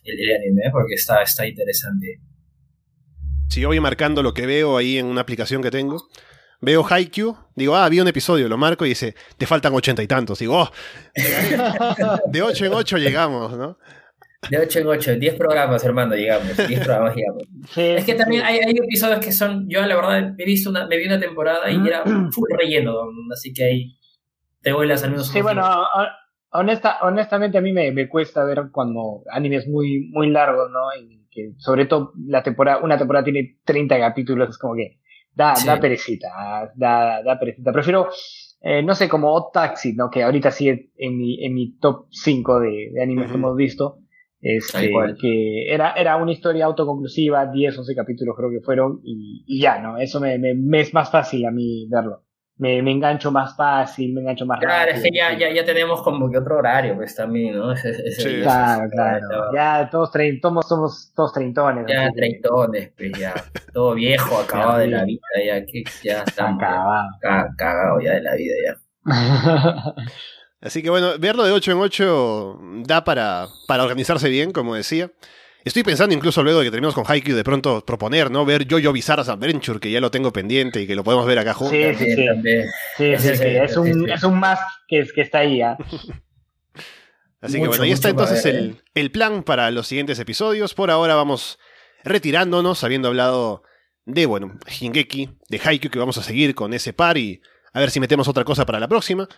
el, anime, ¿eh? porque está, está interesante. Si yo voy marcando lo que veo ahí en una aplicación que tengo, veo Haikyuu, digo, ah, había un episodio, lo marco y dice, te faltan ochenta y tantos. Digo, oh, de ocho en ocho llegamos, ¿no? De 8 en 8, 10 programas, hermano, digamos. 10 programas, digamos. [laughs] es que también hay, hay, episodios que son. Yo, la verdad, he visto una, me vi una temporada y era full relleno, así que ahí te voy las menos. Sí, bueno, honesta, honestamente a mí me, me, cuesta ver cuando animes muy, muy largos, ¿no? Y que sobre todo la temporada, una temporada tiene 30 capítulos, es como que da, da perecita, da, da perecita. Prefiero. Eh, no sé, como Odd Taxi, ¿no? Que ahorita sigue en mi, en mi top 5 de, de animes que hemos visto este, que era, era una historia autoconclusiva, 10, 11 capítulos creo que fueron, y, ya, ¿no? Eso me, me, es más fácil a mí verlo. Me, me, engancho más fácil, me engancho más claro, rápido. Claro, es que ya, ya, ya, tenemos como que otro horario, pues también, ¿no? Ese, sí, claro, claro. Ya todos, trein, somos, somos todos treintones. Ya treintones, pues ya. Todo viejo, acabado de la vida, ya que ya estamos acabado. cagado ya de la vida, ya. [laughs] Así que bueno, verlo de 8 en 8 da para, para organizarse bien, como decía. Estoy pensando incluso luego de que terminemos con Haikyuu de pronto proponer, ¿no? Ver Jojo Bizarras Adventure, que ya lo tengo pendiente y que lo podemos ver acá juntos. Sí, sí, sí. sí, sí, sí. Es, un, es un más que, que está ahí, ¿eh? [laughs] Así mucho, que bueno, ahí está entonces el, el, plan para los siguientes episodios. Por ahora vamos retirándonos, habiendo hablado de, bueno, Shingeki, de Haikyuu, que vamos a seguir con ese par y a ver si metemos otra cosa para la próxima.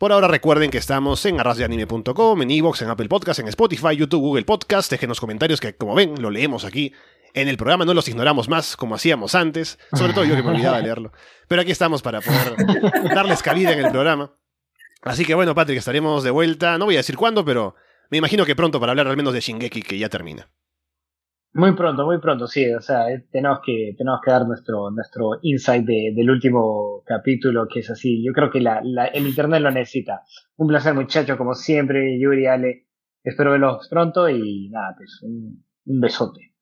Por ahora recuerden que estamos en arrasdeanime.com, en Evox, en Apple Podcast, en Spotify, YouTube, Google Podcast. Déjenos comentarios que, como ven, lo leemos aquí. En el programa no los ignoramos más como hacíamos antes, sobre todo yo que me olvidaba leerlo. Pero aquí estamos para poder darles cabida en el programa. Así que bueno, Patrick, estaremos de vuelta. No voy a decir cuándo, pero me imagino que pronto para hablar al menos de Shingeki, que ya termina. Muy pronto, muy pronto, sí. O sea, tenemos que, tenemos que dar nuestro, nuestro insight de, del último capítulo, que es así. Yo creo que la, la, el internet lo necesita. Un placer, muchachos, como siempre, Yuri, Ale. Espero verlos pronto y nada, pues un, un besote.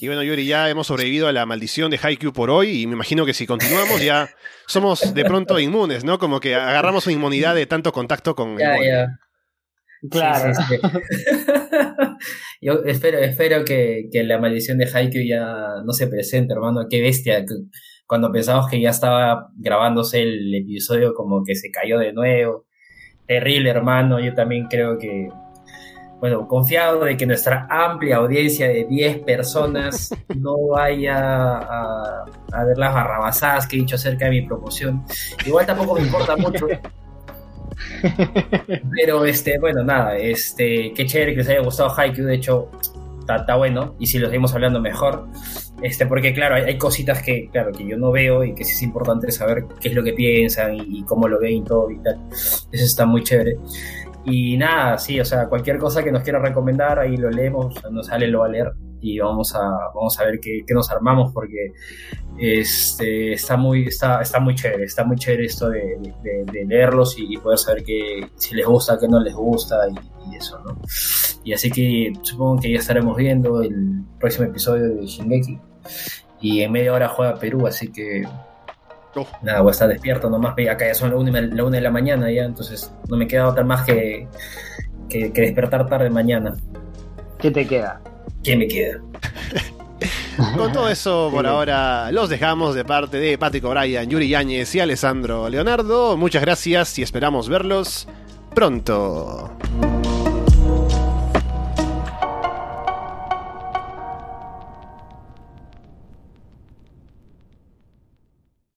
Y bueno, Yuri, ya hemos sobrevivido a la maldición de Haikyuu por hoy y me imagino que si continuamos ya somos de pronto inmunes, ¿no? Como que agarramos una inmunidad de tanto contacto con ya, el ya. Claro. Sí, sí, sí. [laughs] [laughs] Yo espero, espero que, que, la maldición de Haikyuu ya no se presente, hermano. Qué bestia. Cuando pensamos que ya estaba grabándose el episodio, como que se cayó de nuevo. Terrible, hermano. Yo también creo que, bueno, confiado de que nuestra amplia audiencia de 10 personas [laughs] no vaya a, a ver las barrabasadas que he dicho acerca de mi promoción. Igual tampoco me importa mucho. [laughs] Pero este, bueno, nada, este, qué chévere que les haya gustado Haikyuu, de hecho, está bueno, y si lo seguimos hablando mejor. Este, porque claro, hay, hay, cositas que, claro, que yo no veo y que sí es importante saber qué es lo que piensan y, y cómo lo ven y todo y tal. Eso está muy chévere. Y nada, sí, o sea, cualquier cosa que nos quiera recomendar, ahí lo leemos, nos sale, lo va a leer y vamos a, vamos a ver qué, qué nos armamos porque este, está, muy, está, está muy chévere, está muy chévere esto de, de, de leerlos y, poder saber que, si les gusta, qué no les gusta y, y, eso, ¿no? Y así que supongo que ya estaremos viendo el próximo episodio de Shingeki y en media hora juega Perú, así que Oh. Nada, voy a estar despierto nomás, acá ya son la una, la una de la mañana ya, entonces no me queda otra más que, que, que despertar tarde mañana. ¿Qué te queda? ¿Qué me queda? [laughs] Con todo eso, por ahora, los dejamos de parte de Patrick O'Brien, Yuri Yáñez y Alessandro Leonardo. Muchas gracias y esperamos verlos pronto.